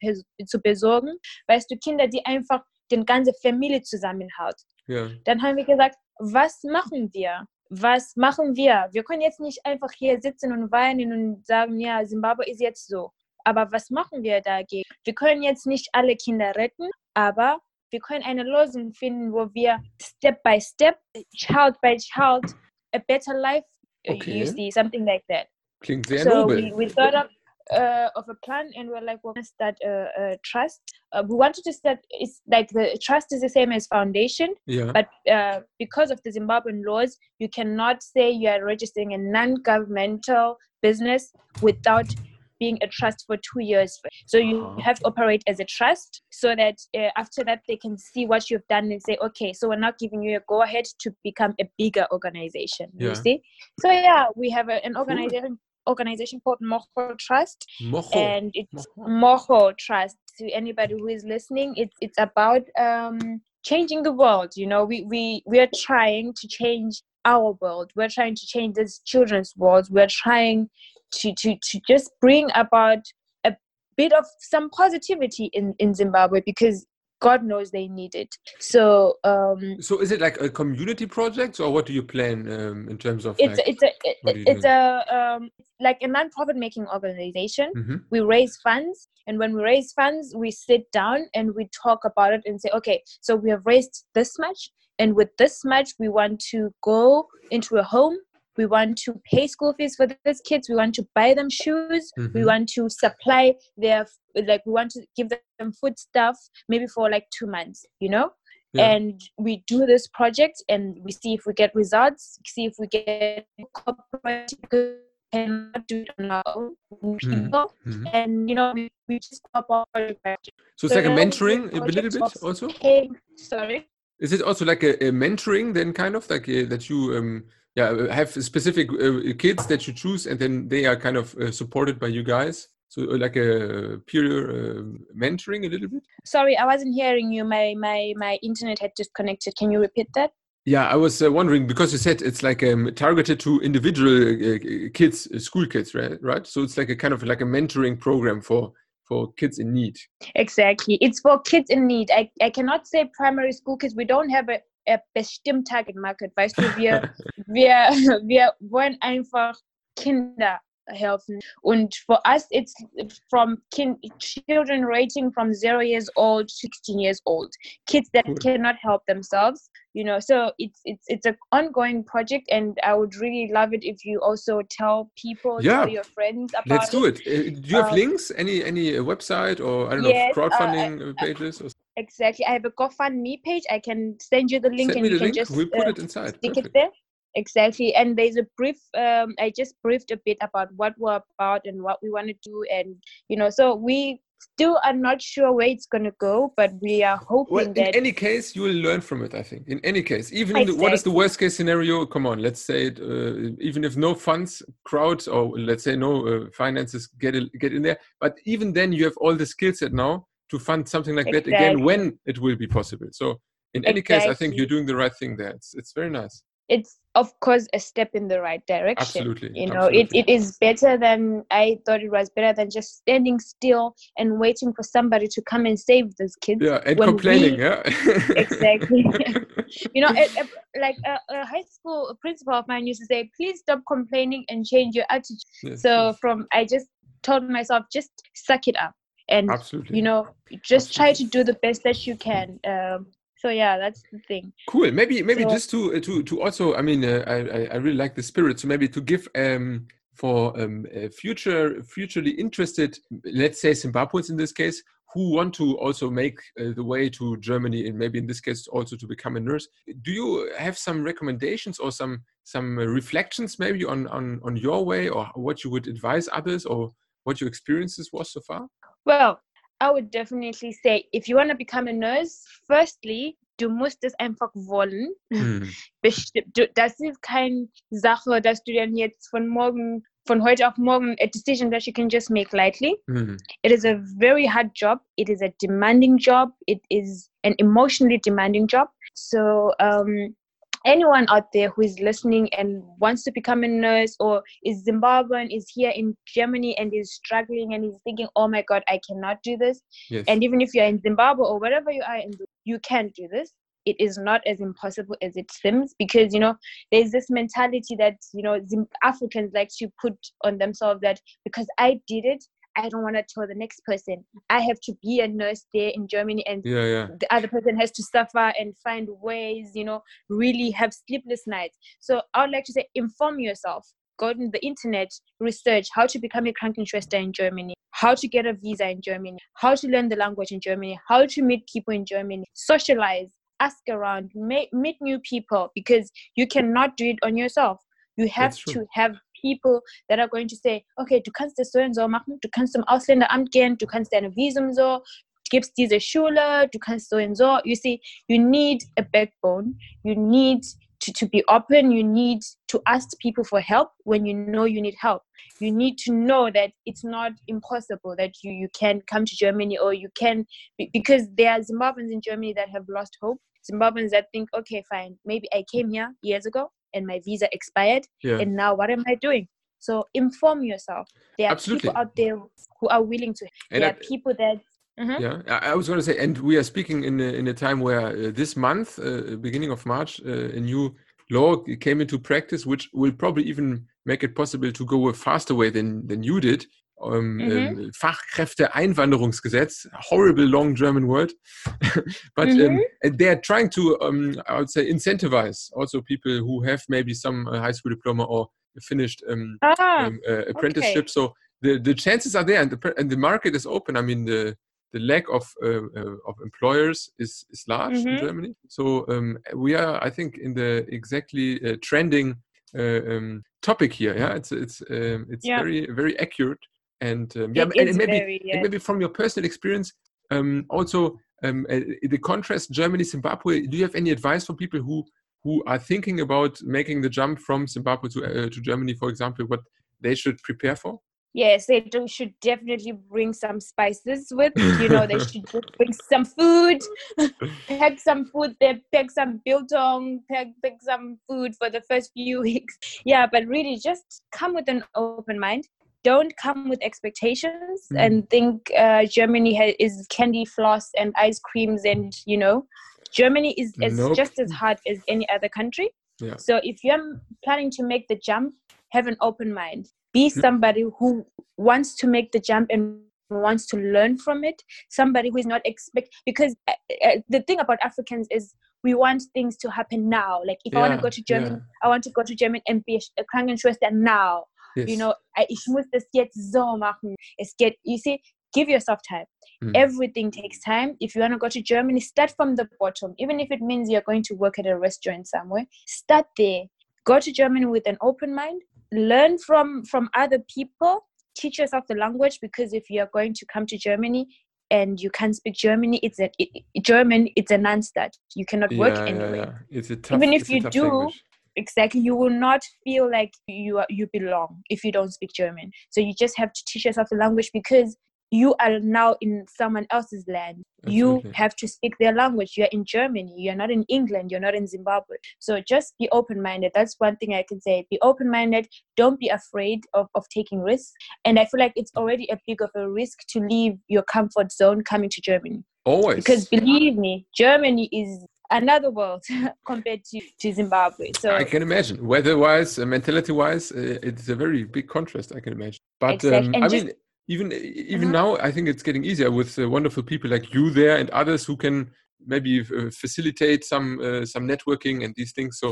zu besorgen. Weißt du, Kinder, die einfach den ganze Familie zusammenhaut. Ja. Dann haben wir gesagt, was machen wir? Was machen wir? Wir können jetzt nicht einfach hier sitzen und weinen und sagen, ja, Zimbabwe ist jetzt so. Aber was machen wir dagegen? Wir können jetzt nicht alle Kinder retten, aber wir können eine Lösung finden, wo wir Step by Step, Child by Child, a better life, uh, Okay. you see, something like that. Klingt sehr so nobel. we, we thought of, uh, of a plan and we're like, we're going to start a, a trust. Uh, we wanted to start, it's like the trust is the same as foundation, ja. but uh, because of the Zimbabwean laws, you cannot say you are registering a non-governmental business without being a trust for two years. So you Uh-huh. have to operate as a trust, so that uh, after that they can see what you've done and say, okay, so we're not giving you a go-ahead to become a bigger organization. Yeah. You see? So yeah, we have a, an organization organization called Moho Trust, Mocho. and it's Moho. Moho Trust. To anybody who is listening, it's it's about um, changing the world. You know, we we we are trying to change our world. We're trying to change this children's world. We're trying to to to just bring about a bit of some positivity in in Zimbabwe because God knows they need it. So um, So is it like a community project, or what do you plan um, in terms of it's like? it's a you it's a um, like a non-profit making organization. Mhm. we raise funds and when we raise funds we sit down and we talk about it and say okay so we have raised this much and with this much we want to go into a home we want to pay school fees for these kids we want to buy them shoes we Mhm. want to supply their like we want to give them food stuff maybe for like two months you know Yeah. and we do this project and we see if we get results see if we get corporate because we cannot do it on our own people Mhm. and you know we, we just go about project So it's like a mentoring a little bit also. paying sorry Is it also like a, a mentoring then kind of like uh, that you um yeah uh, have specific uh, kids that you choose and then they are kind of uh, supported by you guys? So uh, like a peer uh, mentoring a little bit. sorry i wasn't hearing you my my my internet had disconnected can you repeat that Yeah, I was uh, wondering because you said it's like um, targeted to individual uh, kids, uh, school kids, right? Right. So it's like a kind of like a mentoring program for for kids in need. Exactly. It's for kids in need. I, I cannot say primary school kids. We don't have a bestimmt target market. Weißt du, wir, wir, wir wollen einfach Kinder helfen. Und for us, it's from kin- children ranging from zero years old to 16 years old. Kids that Cool. cannot help themselves. You know, so it's it's it's an ongoing project, and I would really love it if you also tell people, Yeah. tell your friends about Let's do it. Uh, do you have Um, links? Any any uh, website or I don't yes, know crowdfunding uh, pages? Or Exactly. I have a GoFundMe page. I can send you the link send and me you the can link. just We'll put uh, it inside. stick Perfect. it there. Exactly. And there's a brief, um, I just briefed a bit about what we're about and what we want to do. And, you know, so we still are not sure where it's going to go, but we are hoping Well, in that. any case, you will learn from it. I think. In any case, even in the, what is the worst case scenario? Come on, let's say it. Uh, even if no funds, crowds, or let's say no uh, finances get in, get in there, but even then, you have all the skill set now to fund something like that again when it will be possible. So, in any case, I think you're doing the right thing there. It's it's very nice. it's, of course, a step in the right direction. Absolutely. You know, it, it is better than I thought it was better than just standing still and waiting for somebody to come and save those kids. yeah, and complaining. we- yeah. Exactly. you know, a, a- like a, a high school principal of mine used to say, "Please stop complaining and change your attitude." Yes, So yes, from I just told myself, just suck it up, and absolutely. you know, just try to do the best that you can. Um, so yeah, that's the thing. Cool. Maybe maybe So- just to uh, to to also. I mean, uh, I I- really like the spirit. So maybe to give um for um uh, future futurely interested, let's say Zimbabweans in this case, who want to also make uh, the way to Germany and maybe in this case also to become a nurse. Do you have some recommendations or some some uh, reflections maybe on on on your way or what you would advise others or what your experiences was so far? Well, I would definitely say if you want to become a nurse, firstly, du musst es einfach wollen. Mhm. Das ist keine Sache, dass du dann jetzt von morgen, von heute auf morgen, a decision that you can just make lightly. Mhm. It is a very hard job. It is a demanding job. It is an emotionally demanding job. So, um, anyone out there who is listening and wants to become a nurse or is Zimbabwean, is here in Germany and is struggling and is thinking, oh my God, I cannot do this. Yes. And even if you're in Zimbabwe or wherever you are, in, you can do this. It is not as impossible as it seems because you know there's this mentality that you know Zim- Africans like to put on themselves that because I did it, I don't want to tell the next person. I have to be a nurse there in Germany and yeah, yeah. the other person has to suffer and find ways, you know, really have sleepless nights. So I would like to say, inform yourself. Go on the internet, research how to become a Krankenschwester in Germany, how to get a visa in Germany, how to learn the language in Germany, how to meet people in Germany, socialize, ask around, meet, meet new people because you cannot do it on yourself. You have to have people that are going to say, okay, du kannst das so und so machen, du kannst zum Ausländeramt gehen, du kannst deine Visum so, gibst diese Schule, du kannst so und so. You see, you need a backbone. You need to, to be open. You need to ask people for help when you know you need help. You need to know that it's not impossible that you, you can come to Germany or you can, because there are Zimbabweans in Germany that have lost hope. Zimbabweans that think, okay, fine, maybe I came here years ago and my visa expired Yeah. and now what am I doing? So inform yourself. There are Absolutely. people out there who are willing to. And there I- are people that. Mhm. Yeah, I I was going to say, and we are speaking in a, in a time where uh, this month, uh, beginning of March, uh, a new law came into practice, which will probably even make it possible to go a faster way than than you did. Um, um, Fachkräfteeinwanderungsgesetz, horrible long German word, but um, Mhm. and they are trying to, um, I would say, incentivize also people who have maybe some uh, high school diploma or finished um, Ah, um, uh, apprenticeship. So the, the chances are there, and the and the market is open. I mean the the lack of uh, uh, of employers is is large in Mhm. Germany. So um, we are, I think, in the exactly uh, trending uh, um, topic here. Yeah, it's it's um, it's Yeah. very very accurate. And um, yeah, and, and maybe very, and maybe from your personal experience, um, also um, uh, the contrast Germany Zimbabwe. Do you have any advice for people who who are thinking about making the jump from Zimbabwe to uh, to Germany, for example, what they should prepare for? Yes, they do, should definitely bring some spices with. You know, they should bring some food, pack some food there, pack some biltong, pack, pack some food for the first few weeks. Yeah, but really just come with an open mind. Don't come with expectations Mm. and think uh, Germany ha- is candy floss and ice creams and, you know, Germany is, is Nope. just as hard as any other country. Yeah. So if you're planning to make the jump, have an open mind. Be somebody who wants to make the jump and wants to learn from it. Somebody who is not expect because uh, uh, the thing about Africans is we want things to happen now. Like if I want to go to Germany, yeah. I want to go to Germany and be a Krankenschwester now. Yes. You know, I, ich muss das jetzt so machen. Es geht, you see, give yourself time. Mm. Everything takes time. If you want to go to Germany, start from the bottom. Even if it means you're going to work at a restaurant somewhere, start there. Go to Germany with an open mind. Learn from from other people. Teach yourself the language because if you are going to come to Germany and you can't speak Germany, it's a it, German. It's a non-stat. You cannot work yeah, anyway yeah, yeah. It's a tough. Even if you do, language. Exactly. You will not feel like you are you belong if you don't speak german. So you just have to teach yourself the language because you are now in someone else's land. You have to speak their language. You're in germany. You're not in england. You're not in zimbabwe. So just be open-minded. That's one thing i can say. Be open-minded. Don't be afraid of, of taking risks. And i feel like it's already a big of a risk to leave your comfort zone coming to germany. Always. because believe me germany is another world compared to, to zimbabwe so I can imagine. Weather-wise, uh, mentality-wise, uh, it's a very big contrast. I can imagine. But Exact- um, I just- mean, even even Mhm. now, I think it's getting easier with uh, wonderful people like you there and others who can maybe uh, facilitate some uh, some networking and these things. So,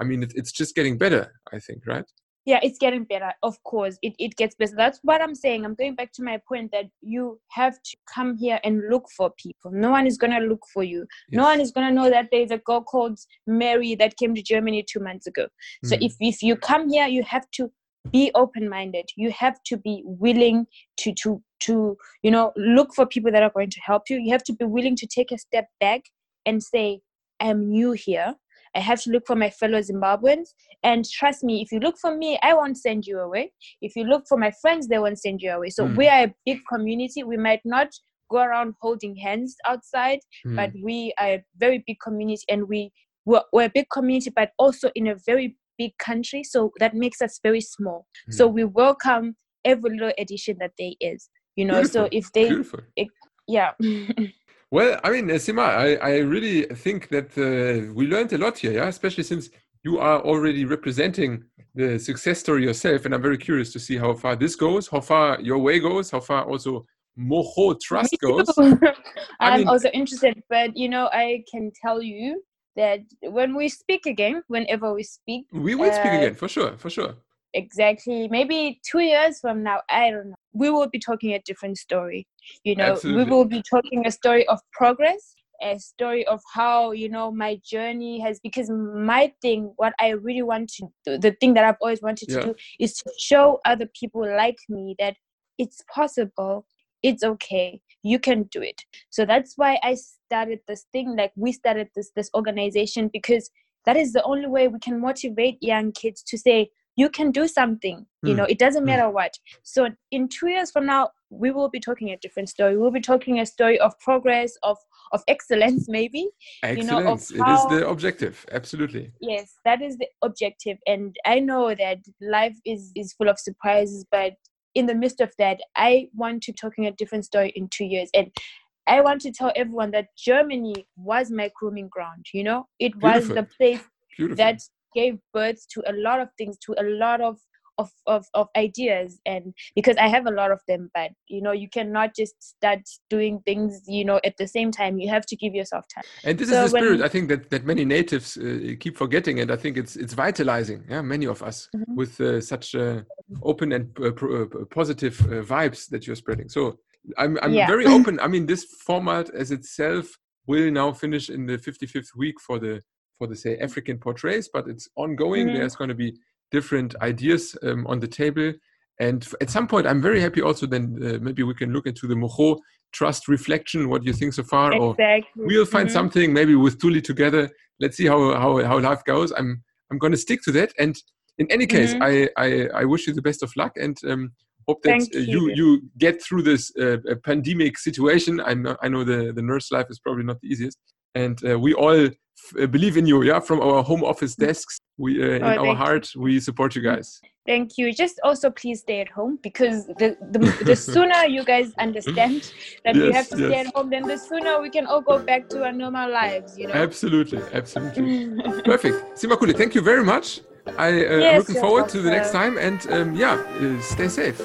I mean, it, it's just getting better. I think, right? Yeah it's getting better of course it, it gets better. That's what i'm saying i'm going back to my point that you have to come here and look for people. No one is going to look for you. No one is going to know that there's a girl called mary that came to germany two months ago. So Mm. if, if you come here you have to be open-minded. You have to be willing to to to you know look for people that are going to help you. You have to be willing to take a step back and say I'm new here. I have to look for my fellow Zimbabweans. And trust me, if you look for me, I won't send you away. If you look for my friends, they won't send you away. So Mm. we are a big community. We might not go around holding hands outside, Mm. but we are a very big community and we we're, we're a big community but also in a very big country so that makes us very small so Hmm. we welcome every little addition that there is you know so if they Beautiful. yeah Well, I mean, uh, Sima, I, I really think that uh, we learned a lot here, yeah, especially since you are already representing the success story yourself. And I'm very curious to see how far this goes, how far your way goes, how far also Moho Trust goes. I'm mean- also interested but you know i can tell you that when we speak again whenever we speak We will speak Uh, again, for sure, for sure. Exactly maybe two years from now i don't know we will be talking a different story you know Absolutely. we will be talking a story of progress a story of how you know my journey has because my thing what i really want to do the thing that i've always wanted to Yeah. do is to show other people like me that it's possible it's okay you can do it so that's why i started this thing like we started this this organization because that is the only way we can motivate young kids to say you can do something you Mm. know it doesn't Mm. matter what so in two years from now we will be talking a different story we'll be talking a story of progress of of excellence maybe Excellent. know, of it is the objective. Absolutely. yes that is the objective and i know that life is is full of surprises but in the midst of that i want to talking a different story in two years and i want to tell everyone that germany was my grooming ground you know it was the place Beautiful. that gave birth to a lot of things to a lot of of, of of ideas and because i have a lot of them but you know you cannot just start doing things you know at the same time you have to give yourself time And this So is the spirit I think that, that many natives uh, keep forgetting, and I think it's it's vitalizing. Yeah, many of us Mhm. with uh, such uh, open and uh, uh, positive uh, vibes that you're spreading. So I'm I'm Yeah. very open. I mean, this format as itself will now finish in the 55th week for the for the say African portraits, but it's ongoing. Mhm. There's going to be different ideas um, on the table. And at some point, I'm very happy also. Then uh, maybe we can look into the Moho Trust reflection. What do you think so far? Or we'll find Mhm. something maybe with Tuli together. Let's see how how, how life goes. I'm I'm going to stick to that. And in any case, Mhm. I, I I wish you the best of luck and um, hope that uh, you you. you get through this uh, pandemic situation. I know I know the the nurse life is probably not the easiest, and uh, we all f- uh, believe in you. Yeah, from our home office desks, we uh, in Oh, our thank you. we support you guys. Thank you. Just also please stay at home because the the, the sooner you guys understand that we have to stay at home, then the sooner we can all go back to our normal lives. You know. Absolutely, absolutely. Perfect. Simakuli, thank you very much. I, uh, Yes, looking forward to the next time and um, yeah, uh, stay safe.